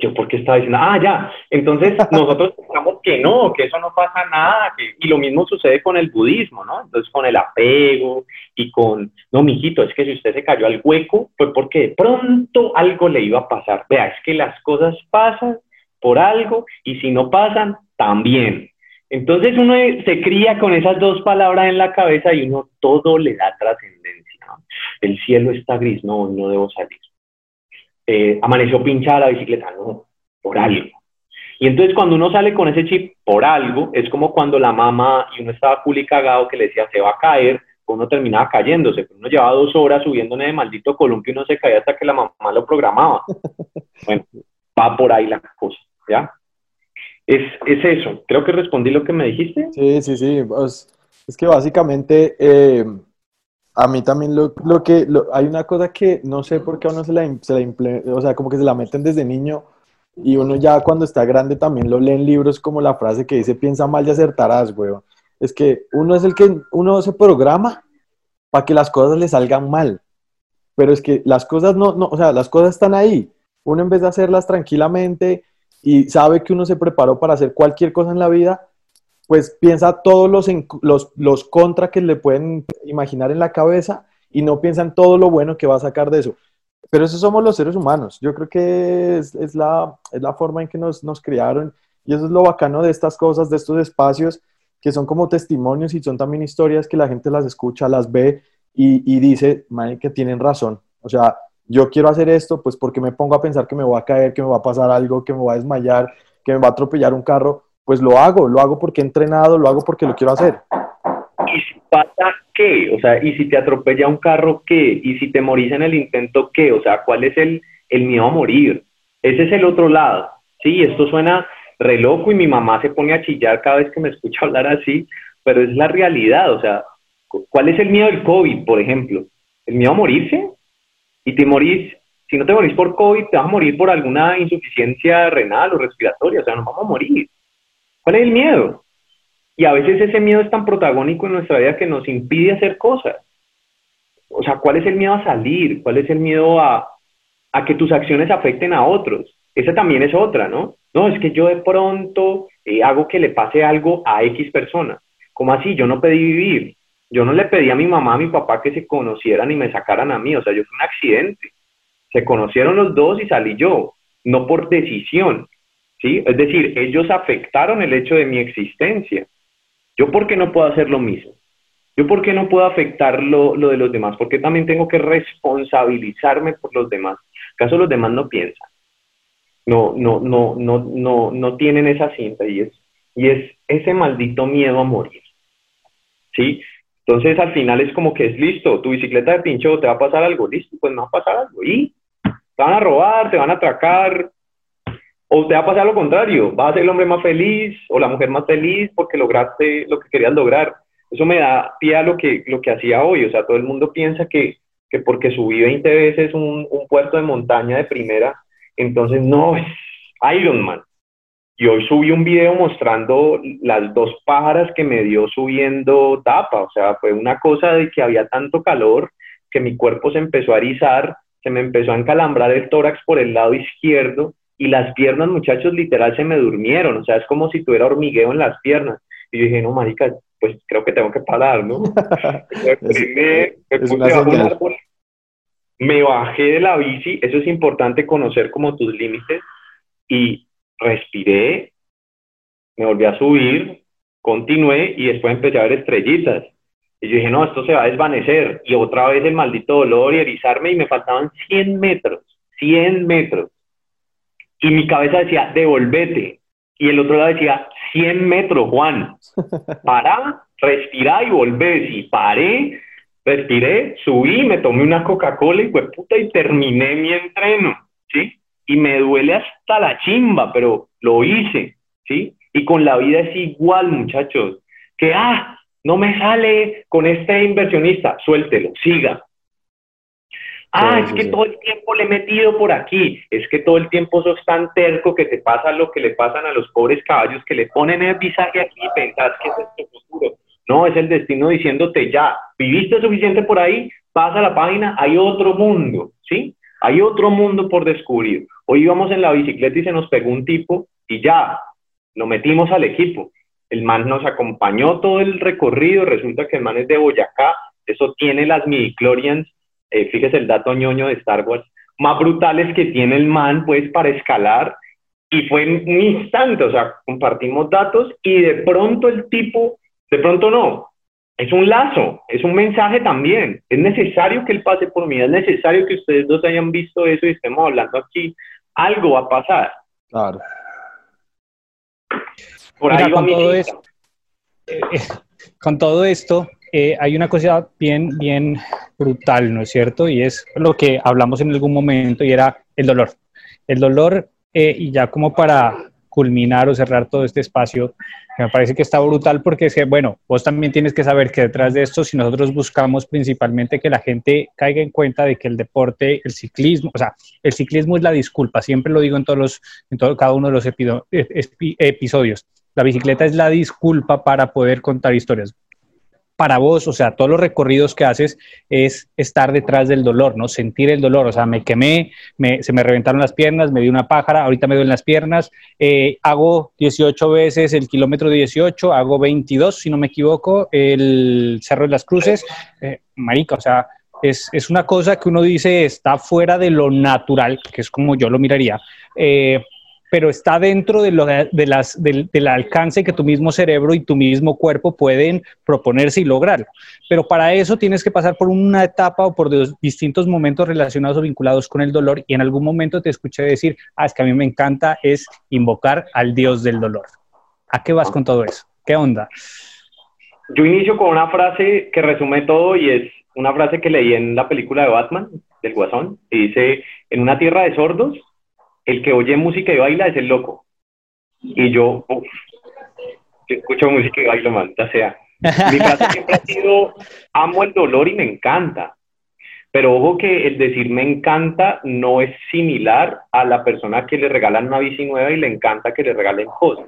yo, ¿por qué estaba diciendo? Ah, ya. Entonces, nosotros pensamos que no, que eso no pasa nada. y lo mismo sucede con el budismo, ¿no? Entonces, con el apego y con, no, mijito, es que si usted se cayó al hueco, fue porque de pronto algo le iba a pasar. Vea, es que las cosas pasan por algo y si no pasan, también. Entonces uno se cría con esas dos palabras en la cabeza y uno todo le da trascendencia. El cielo está gris, no, no debo salir. Eh, amaneció pinchada la bicicleta, no, por algo. Y entonces cuando uno sale con ese chip por algo, es como cuando la mamá y uno estaba culi cagado que le decía se va a caer, uno terminaba cayéndose, uno llevaba dos horas subiendo en el maldito columpio y uno se caía hasta que la mamá lo programaba. Bueno, va por ahí la cosa, ¿ya? es, es, eso. Creo que respondí lo que me dijiste. Sí, sí, sí. Pues, es que básicamente eh, a mí también lo, lo que hay una cosa que no sé por qué a uno se la, se la o sea, como que se la meten desde niño y uno ya cuando está grande también lo lee en libros como la frase que dice piensa mal y acertarás, weón. Es que uno es el que uno se programa para que las cosas le salgan mal. Pero es que las cosas no, no, o sea, las cosas están ahí. Uno en vez de hacerlas tranquilamente y sabe que uno se preparó para hacer cualquier cosa en la vida, pues piensa todos los, los, los contra que le pueden imaginar en la cabeza y no piensa en todo lo bueno que va a sacar de eso. Pero eso somos los seres humanos. Yo creo que es, es, la, es la forma en que nos, nos criaron y eso es lo bacano de estas cosas, de estos espacios que son como testimonios y son también historias que la gente las escucha, las ve y, y dice, man, que tienen razón. O sea, yo quiero hacer esto, pues porque me pongo a pensar que me voy a caer, que me va a pasar algo, que me va a desmayar, que me va a atropellar un carro, pues lo hago, lo hago porque he entrenado, lo hago porque lo quiero hacer. ¿Y si pasa qué? O sea, ¿y si te atropella un carro qué? ¿Y si te morís en el intento qué? O sea, ¿cuál es el, el miedo a morir? Ese es el otro lado. Sí, esto suena re loco y mi mamá se pone a chillar cada vez que me escucha hablar así, pero es la realidad. O sea, ¿cuál es el miedo del COVID, por ejemplo? ¿El miedo a morirse? y te morís, si no te morís por COVID, te vas a morir por alguna insuficiencia renal o respiratoria, o sea, nos vamos a morir. ¿Cuál es el miedo? Y a veces ese miedo es tan protagónico en nuestra vida que nos impide hacer cosas. O sea, ¿cuál es el miedo a salir? ¿Cuál es el miedo a, a que tus acciones afecten a otros? Esa también es otra, ¿no? No, es que yo de pronto eh, hago que le pase algo a X persona. ¿Cómo así? Yo no pedí vivir. Yo no le pedí a mi mamá, a mi papá que se conocieran y me sacaran a mí, o sea, yo fui un accidente. Se conocieron los dos y salí yo, no por decisión, ¿sí? Es decir, ellos afectaron el hecho de mi existencia. ¿Yo por qué no puedo hacer lo mismo? ¿Yo por qué no puedo afectar lo, lo de los demás? ¿Por qué también tengo que responsabilizarme por los demás? ¿Acaso los demás no piensan? No, no, no, no, no, no tienen esa cinta y es, y es ese maldito miedo a morir. ¿Sí? Entonces al final es como que es listo, tu bicicleta de pincho te va a pasar algo, listo, pues no va a pasar algo. Y te van a robar, te van a atracar, o te va a pasar lo contrario, vas a ser el hombre más feliz o la mujer más feliz porque lograste lo que querías lograr. Eso me da pie a lo que, lo que hacía hoy, o sea, todo el mundo piensa que, que porque subí 20 veces un, un puerto de montaña de primera, entonces no, es Iron Man. Y hoy subí un video mostrando las dos pájaras que me dio subiendo tapa. O sea, fue una cosa de que había tanto calor que mi cuerpo se empezó a erizar, se me empezó a encalambrar el tórax por el lado izquierdo y las piernas, muchachos, literal se me durmieron. O sea, es como si tuviera hormigueo en las piernas. Y yo dije, no, marica, pues creo que tengo que parar, ¿no? me bajé de la bici, eso es importante conocer como tus límites y respiré, me volví a subir, continué y después empecé a ver estrellitas. Y yo dije, no, esto se va a desvanecer. Y otra vez el maldito dolor y erizarme y me faltaban 100 metros, 100 metros. Y mi cabeza decía, devolvete. Y el otro lado decía, 100 metros, Juan. Para, respira y volvés. Y paré, respiré, subí, me tomé una Coca-Cola y pues puta y terminé mi entreno, ¿sí? Y me duele hasta la chimba, pero lo hice, ¿sí? Y con la vida es igual, muchachos. Que, ah, no me sale con este inversionista, suéltelo, siga. Ah, es que todo el tiempo le he metido por aquí, es que todo el tiempo sos tan terco que te pasa lo que le pasan a los pobres caballos que le ponen el visaje aquí y pensás que es tu futuro. No, es el destino diciéndote ya, viviste suficiente por ahí, pasa la página, hay otro mundo, ¿sí? Hay otro mundo por descubrir. Hoy íbamos en la bicicleta y se nos pegó un tipo y ya, lo metimos al equipo. El man nos acompañó todo el recorrido, resulta que el man es de Boyacá, eso tiene las midichlorians, eh, fíjese el dato ñoño de Star Wars, más brutales que tiene el man, pues, para escalar, y fue en un instante, o sea, compartimos datos y de pronto el tipo, de pronto no, es un lazo, es un mensaje también, es necesario que él pase por mí, es necesario que ustedes dos hayan visto eso y estemos hablando aquí, algo va a pasar. Claro. Por ahí con, todo esto, eh, eh, con todo esto, eh, hay una cosa bien, bien brutal, ¿no es cierto? Y es lo que hablamos en algún momento y era el dolor. El dolor, y ya como para culminar o cerrar todo este espacio, me parece que está brutal porque es bueno, vos también tienes que saber que detrás de esto, si nosotros buscamos principalmente que la gente caiga en cuenta de que el deporte, el ciclismo, o sea, el ciclismo es la disculpa, siempre lo digo en todos los, en todo, cada uno de los episodios. La bicicleta es la disculpa para poder contar historias para vos, o sea, todos los recorridos que haces es estar detrás del dolor, ¿no? Sentir el dolor, o sea, me quemé, se me reventaron las piernas, me di una pájara, ahorita me duelen las piernas, eh, hago 18 veces el kilómetro 18, hago 22, si no me equivoco, el Cerro de las Cruces, eh, marica, o sea, es, es, una cosa que uno dice está fuera de lo natural, que es como yo lo miraría, eh, pero está dentro de lo de las, del, alcance que tu mismo cerebro y tu mismo cuerpo pueden proponerse y lograr. Pero para eso tienes que pasar por una etapa o por distintos momentos relacionados o vinculados con el dolor y en algún momento te escuché decir, ah, es que a mí me encanta es invocar al dios del dolor. ¿A qué vas con todo eso? ¿Qué onda? Yo inicio con una frase que resume todo y es una frase que leí en la película de Batman, del Guasón, y dice, en una tierra de sordos, el que oye música y baila es el loco. Y yo, uff, escucho música y bailo mal, ya sea. Mi frase siempre ha sido, amo el dolor y me encanta. Pero ojo que el decir me encanta no es similar a la persona que le regalan una bici nueva y le encanta que le regalen cosas.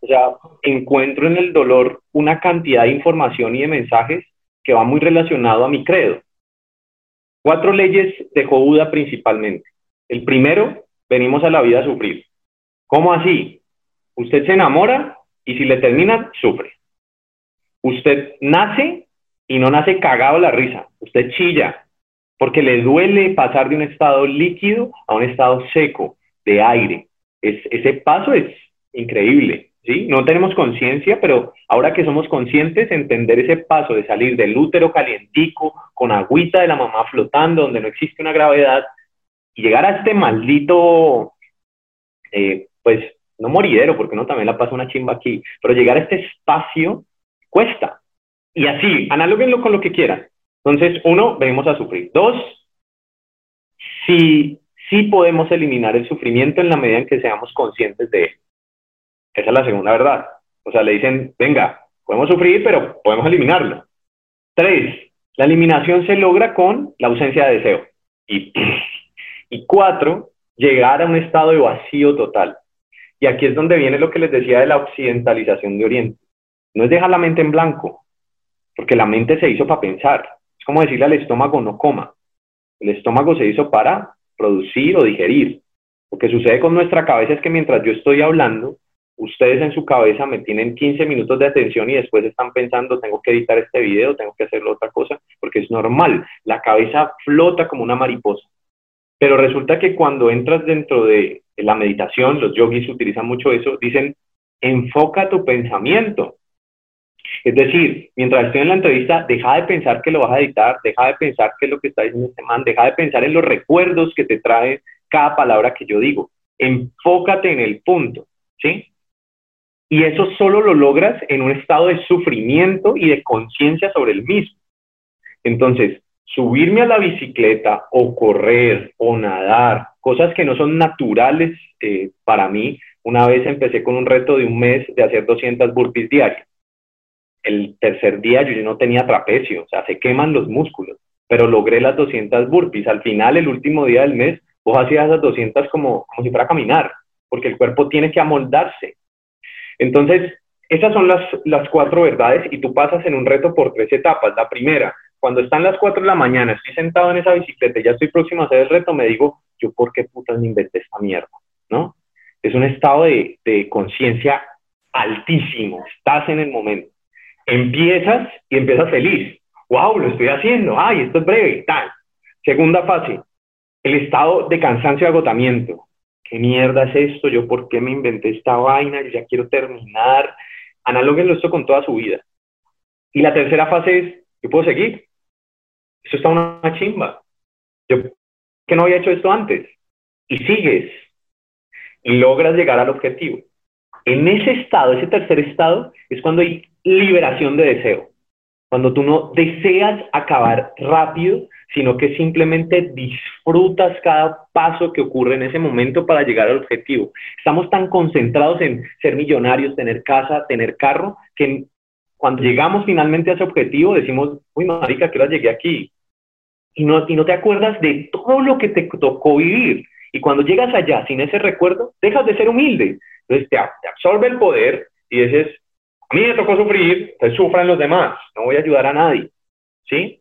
O sea, encuentro en el dolor una cantidad de información y de mensajes que va muy relacionado a mi credo. Cuatro leyes de Buda principalmente. El primero, venimos a la vida a sufrir. ¿Cómo así? Usted se enamora y si le termina, sufre. Usted nace y no nace cagado la risa. Usted chilla porque le duele pasar de un estado líquido a un estado seco, de aire. Es, ese paso es increíble. ¿sí? No tenemos conciencia, pero ahora que somos conscientes, entender ese paso de salir del útero calientico, con agüita de la mamá flotando, donde no existe una gravedad, y llegar a este maldito, eh, pues, no moridero, porque uno también la pasa una chimba aquí, pero llegar a este espacio cuesta. Y así, analóguenlo con lo que quieran. Entonces, uno, venimos a sufrir. Dos, sí, sí podemos eliminar el sufrimiento en la medida en que seamos conscientes de él. Esa es la segunda verdad. O sea, le dicen, venga, podemos sufrir, pero podemos eliminarlo. Tres, la eliminación se logra con la ausencia de deseo. Y y cuatro, llegar a un estado de vacío total. Y aquí es donde viene lo que les decía de la occidentalización de Oriente. No es dejar la mente en blanco, porque la mente se hizo para pensar. Es como decirle al estómago no coma. El estómago se hizo para producir o digerir. Lo que sucede con nuestra cabeza es que mientras yo estoy hablando, ustedes en su cabeza me tienen 15 minutos de atención y después están pensando, tengo que editar este video, tengo que hacer otra cosa, porque es normal. La cabeza flota como una mariposa. Pero resulta que cuando entras dentro de la meditación, los yogis utilizan mucho eso, dicen, enfoca tu pensamiento. Es decir, mientras estoy en la entrevista, deja de pensar que lo vas a editar, deja de pensar qué es lo que está diciendo este man, deja de pensar en los recuerdos que te trae cada palabra que yo digo. Enfócate en el punto, ¿sí? Y eso solo lo logras en un estado de sufrimiento y de conciencia sobre el mismo. Entonces, subirme a la bicicleta o correr o nadar, cosas que no son naturales eh, para mí. Una vez empecé con un reto de un mes de hacer 200 burpees diarios. El tercer día yo no tenía trapecio, o sea, se queman los músculos, pero logré las 200 burpees. Al final, el último día del mes, vos hacías esas 200 como, como si fuera a caminar, porque el cuerpo tiene que amoldarse. Entonces, esas son las, las cuatro verdades y tú pasas en un reto por tres etapas. La primera, cuando están las 4 de la mañana, estoy sentado en esa bicicleta y ya estoy próximo a hacer el reto, me digo, yo por qué putas me inventé esta mierda, ¿no? Es un estado de, conciencia altísimo, estás en el momento. Empiezas y empiezas feliz. ¡Wow! Lo estoy haciendo. ¡Ay, esto es breve! Tal. Segunda fase, el estado de cansancio y agotamiento. ¿Qué mierda es esto? ¿Yo por qué me inventé esta vaina? Yo ya quiero terminar. Analóguenlo esto con toda su vida. Y la tercera fase es, yo puedo seguir. Eso está una chimba. Yo que no había hecho esto antes. Y sigues. Y logras llegar al objetivo. En ese estado, ese tercer estado, es cuando hay liberación de deseo. Cuando tú no deseas acabar rápido, sino que simplemente disfrutas cada paso que ocurre en ese momento para llegar al objetivo. Estamos tan concentrados en ser millonarios, tener casa, tener carro, que cuando llegamos finalmente a ese objetivo, decimos, uy, marica, que hora llegué aquí. Y no, y no te acuerdas de todo lo que te tocó vivir. Y cuando llegas allá sin ese recuerdo, dejas de ser humilde. Entonces te, te absorbe el poder y dices, a mí me tocó sufrir, pues sufran los demás, no voy a ayudar a nadie. ¿Sí?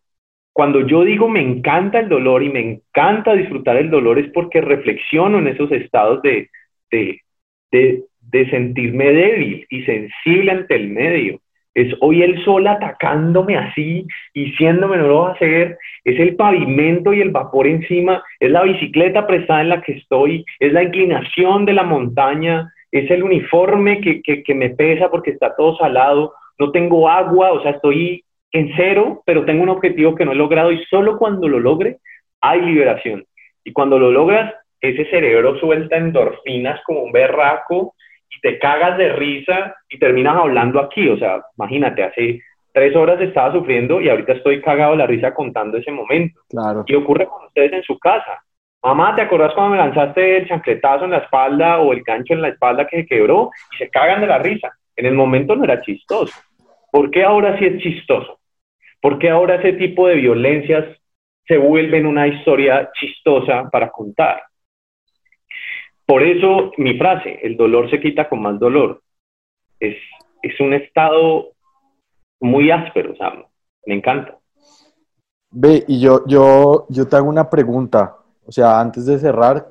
Cuando yo digo me encanta el dolor y me encanta disfrutar el dolor es porque reflexiono en esos estados de, de, de, de sentirme débil y sensible ante el medio es hoy el sol atacándome así, diciéndome no lo a hacer, es el pavimento y el vapor encima, es la bicicleta prestada en la que estoy, es la inclinación de la montaña, es el uniforme que, que, me pesa porque está todo salado, no tengo agua, o sea, estoy en cero, pero tengo un objetivo que no he logrado y solo cuando lo logre hay liberación. Y cuando lo logras, ese cerebro suelta endorfinas como un berraco y te cagas de risa y terminas hablando aquí. O sea, imagínate, hace tres horas estaba sufriendo y ahorita estoy cagado de la risa contando ese momento. Claro. Y ocurre con ustedes en su casa. Mamá, ¿te acordás cuando me lanzaste el chancletazo en la espalda o el gancho en la espalda que se quebró? Y se cagan de la risa. En el momento no era chistoso. ¿Por qué ahora sí es chistoso? ¿Por qué ahora ese tipo de violencias se vuelven una historia chistosa para contar? Por eso mi frase, el dolor se quita con más dolor, es, es un estado muy áspero, sea, me encanta. Ve, y yo, yo, yo te hago una pregunta, o sea, antes de cerrar,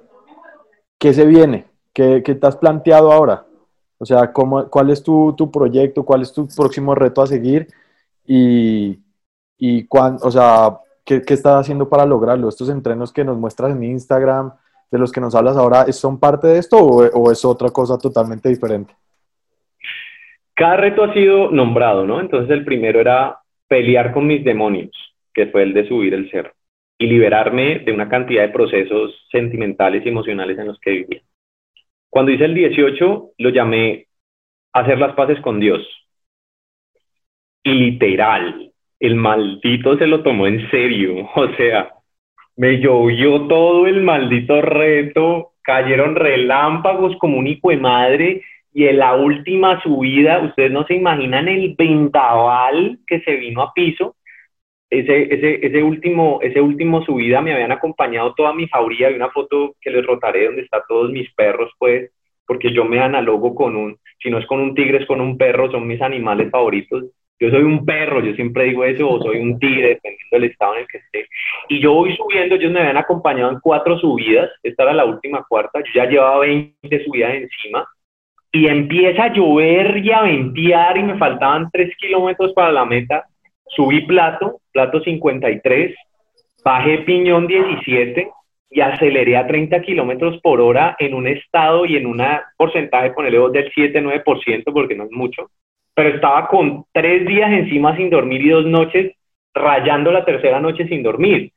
¿qué se viene? ¿Qué, qué te has planteado ahora? O sea, ¿cómo, ¿cuál es tu, tu, proyecto? ¿Cuál es tu próximo reto a seguir? Y, y o sea, ¿qué, ¿qué, estás haciendo para lograrlo? Estos entrenos que nos muestras en Instagram, de los que nos hablas ahora, ¿son parte de esto o, es otra cosa totalmente diferente? Cada reto ha sido nombrado, ¿no? Entonces el primero era pelear con mis demonios, que fue el de subir el cerro, y liberarme de una cantidad de procesos sentimentales y emocionales en los que vivía. Cuando hice el 18, lo llamé hacer las paces con Dios. Y literal, el maldito se lo tomó en serio. O sea, me llovió todo el maldito reto, cayeron relámpagos como un hijo de madre y en la última subida, ustedes no se imaginan el vendaval que se vino a piso. Ese, ese, ese, último, ese último subida me habían acompañado toda mi jauría, hay una foto que les rotaré donde están todos mis perros, pues, porque yo me analogo con un, si no es con un tigre, es con un perro, son mis animales favoritos yo soy un perro, yo siempre digo eso, o soy un tigre, dependiendo del estado en el que esté. Y yo voy subiendo, ellos me habían acompañado en cuatro subidas, esta era la última cuarta, yo ya llevaba 20 subidas encima, y empieza a llover y a ventear, y me faltaban 3 kilómetros para la meta. Subí plato, plato 53, bajé piñón 17 y aceleré a 30 kilómetros por hora en un estado y en un porcentaje, ponele del 7-9%, porque no es mucho pero estaba con tres días encima sin dormir y dos noches rayando la tercera noche sin dormir.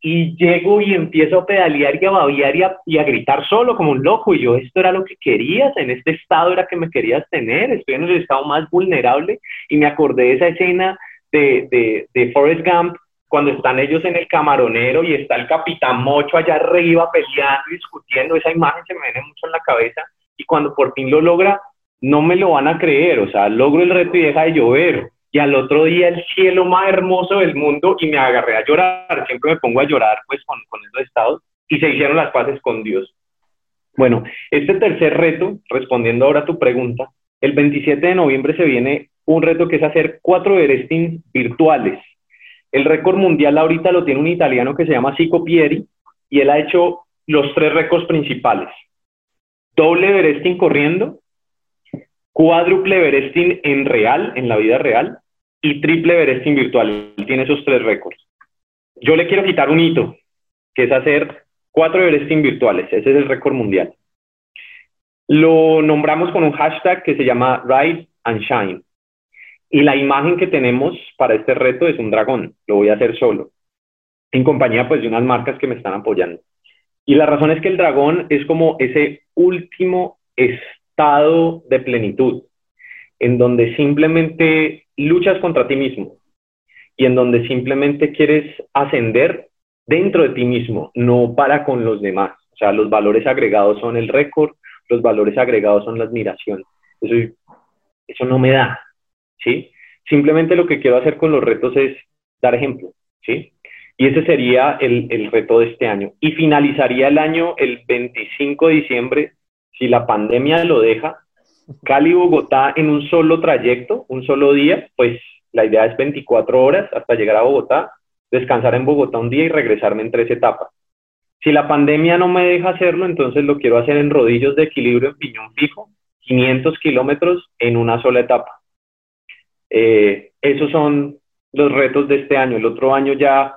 Y llego y empiezo a pedalear y a babiar y a, gritar solo como un loco. Y yo, esto era lo que querías, en este estado era que me querías tener, estoy en el estado más vulnerable. Y me acordé de esa escena de, de, de Forrest Gump cuando están ellos en el camaronero y está el capitán Mocho allá arriba peleando discutiendo, esa imagen se me viene mucho en la cabeza y cuando por fin lo logra, no me lo van a creer, o sea, logro el reto y deja de llover. Y al otro día el cielo más hermoso del mundo y me agarré a llorar, siempre me pongo a llorar pues con, con esos estados y se hicieron las paces con Dios. Bueno, este tercer reto, respondiendo ahora a tu pregunta, el 27 de noviembre se viene un reto que es hacer cuatro Everestings virtuales. El récord mundial ahorita lo tiene un italiano que se llama Sico Pieri y él ha hecho los tres récords principales. Doble Everesting corriendo, cuádruple Everesting en real, en la vida real, y triple Everesting virtual. Tiene esos tres récords. Yo le quiero quitar un hito, que es hacer cuatro Everesting virtuales. Ese es el récord mundial. Lo nombramos con un hashtag que se llama Ride and Shine. Y la imagen que tenemos para este reto es un dragón. Lo voy a hacer solo, en compañía pues de unas marcas que me están apoyando. Y la razón es que el dragón es como ese último estado de plenitud, en donde simplemente luchas contra ti mismo y en donde simplemente quieres ascender dentro de ti mismo, no para con los demás. O sea, los valores agregados son el récord, los valores agregados son la admiración. Eso, eso no me da, ¿sí? Simplemente lo que quiero hacer con los retos es dar ejemplo, ¿sí? Y ese sería el, el reto de este año. Y finalizaría el año el 25 de diciembre si la pandemia lo deja, Cali-Bogotá en un solo trayecto, un solo día, pues la idea es 24 horas hasta llegar a Bogotá, descansar en Bogotá un día y regresarme en tres etapas. Si la pandemia no me deja hacerlo, entonces lo quiero hacer en rodillos de equilibrio en piñón fijo, 500 kilómetros en una sola etapa. Eh, esos son los retos de este año. El otro año ya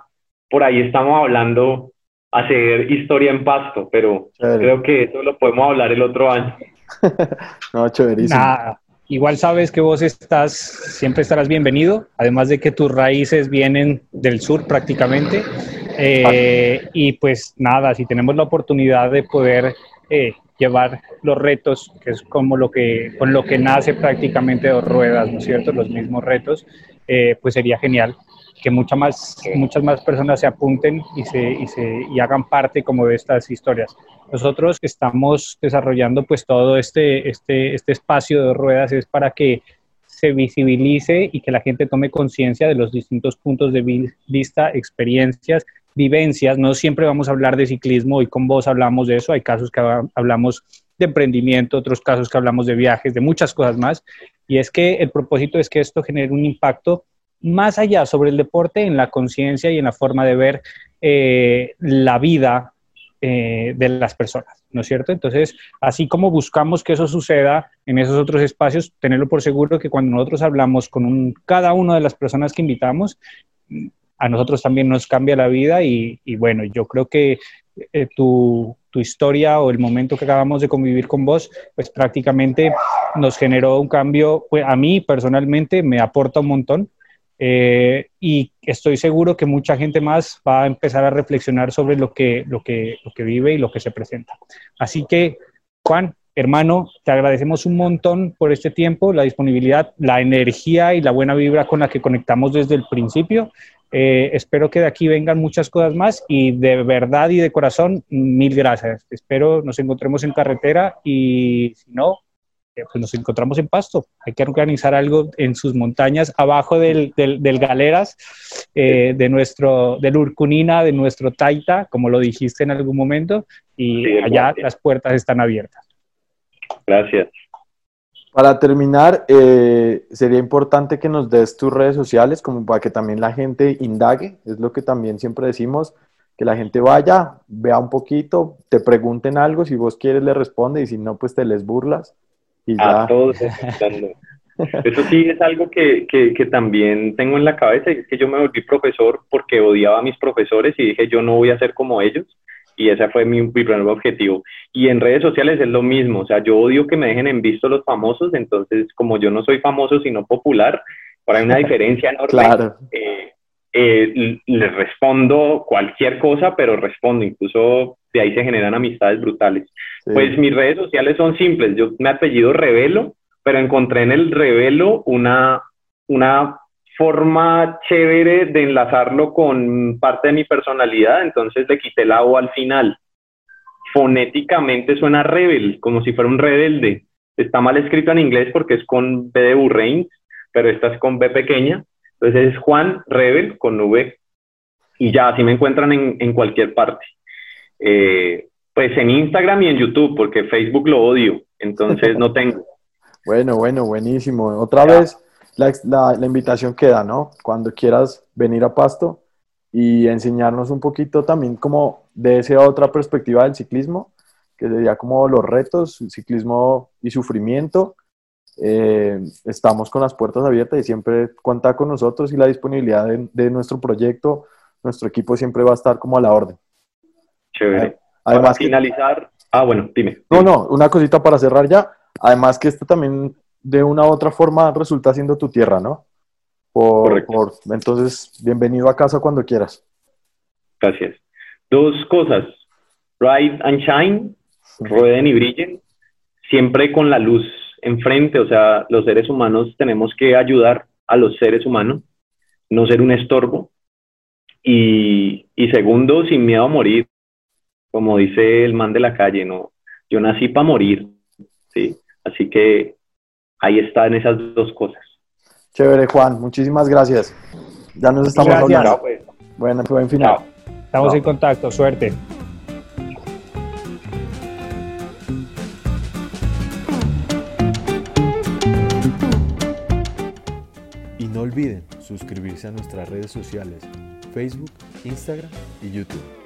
por ahí estamos hablando hacer historia en pasto, pero creo que eso lo podemos hablar el otro año. no, chéverísimo. igual sabes que vos estás, siempre estarás bienvenido, además de que tus raíces vienen del sur prácticamente. Eh, y pues nada, si tenemos la oportunidad de poder eh, llevar los retos, que es como lo que, con lo que nace prácticamente dos ruedas, ¿no es cierto? Los mismos retos, eh, pues sería genial que muchas más, muchas más personas se apunten y, se, y, se, y hagan parte como de estas historias. Nosotros estamos desarrollando pues todo este, este, este espacio de ruedas es para que se visibilice y que la gente tome conciencia de los distintos puntos de vista, experiencias, vivencias. No siempre vamos a hablar de ciclismo, y con vos hablamos de eso, hay casos que hablamos de emprendimiento, otros casos que hablamos de viajes, de muchas cosas más. Y es que el propósito es que esto genere un impacto más allá sobre el deporte en la conciencia y en la forma de ver eh, la vida eh, de las personas, ¿no es cierto? Entonces, así como buscamos que eso suceda en esos otros espacios, tenerlo por seguro que cuando nosotros hablamos con cada una de las personas que invitamos, a nosotros también nos cambia la vida y, bueno, yo creo que eh, tu, tu, historia o el momento que acabamos de convivir con vos, pues prácticamente nos generó un cambio, pues a mí personalmente me aporta un montón eh, y estoy seguro que mucha gente más va a empezar a reflexionar sobre lo que, lo, que, lo que vive y lo que se presenta. Así que, Juan, hermano, te agradecemos un montón por este tiempo, la disponibilidad, la energía y la buena vibra con la que conectamos desde el principio. Eh, espero que de aquí vengan muchas cosas más y de verdad y de corazón, mil gracias. Espero nos encontremos en carretera y si no, pues nos encontramos en Pasto. Hay que organizar algo en sus montañas, abajo del, del, Galeras, eh, de nuestro, del Urcunina, de nuestro Taita, como lo dijiste en algún momento, y allá las puertas están abiertas. Gracias. Para terminar, eh, sería importante que nos des tus redes sociales, como para que también la gente indague, es lo que también siempre decimos, que la gente vaya, vea un poquito, te pregunten algo, si vos quieres le responde y si no, pues te les burlas a todos Eso sí es algo que, que, también tengo en la cabeza, y es que yo me volví profesor porque odiaba a mis profesores y dije yo no voy a ser como ellos. y ese fue mi, mi, primer objetivo. Y en redes sociales es lo mismo, o sea, yo odio que me dejen en visto los famosos, entonces como yo no soy famoso sino popular, por hay una diferencia enorme. Claro. Eh, eh, les respondo cualquier cosa, pero respondo, incluso de ahí se generan amistades brutales. Pues mis redes sociales son simples, yo me apellido Revelo, pero encontré en el Revelo una, una forma chévere de enlazarlo con parte de mi personalidad, entonces le quité la O al final. Fonéticamente suena rebel, como si fuera un rebelde. Está mal escrito en inglés porque es con B de Burrain, pero esta es con B pequeña. Entonces es Juan Rebel con V y ya así me encuentran en, en cualquier parte. Eh, pues en Instagram y en YouTube, porque Facebook lo odio, entonces no tengo. bueno, bueno, buenísimo. Otra vez la, la, la, invitación queda, ¿no? Cuando quieras venir a Pasto y enseñarnos un poquito también como de esa otra perspectiva del ciclismo, que sería como los retos, ciclismo y sufrimiento, eh, estamos con las puertas abiertas y siempre cuenta con nosotros y la disponibilidad de, nuestro proyecto, nuestro equipo siempre va a estar como a la orden. Chévere. Además, para finalizar, ah, bueno, dime. No, no, una cosita para cerrar ya. Además que esto también de una u otra forma resulta siendo tu tierra, ¿no? Correcto. entonces, bienvenido a casa cuando quieras. Gracias. Dos cosas. Ride and shine, rueden y brillen, siempre con la luz enfrente, o sea, los seres humanos tenemos que ayudar a los seres humanos, no ser un estorbo. Y, segundo, sin miedo a morir, como dice el man de la calle, ¿no? Yo nací para morir, ¿sí? Así que ahí están esas dos cosas. Chévere, Juan, muchísimas gracias. Ya nos estamos hablando. Pues. Bueno, buen final. Estamos en contacto, suerte. olviden suscribirse a nuestras redes sociales, Facebook, Instagram y YouTube.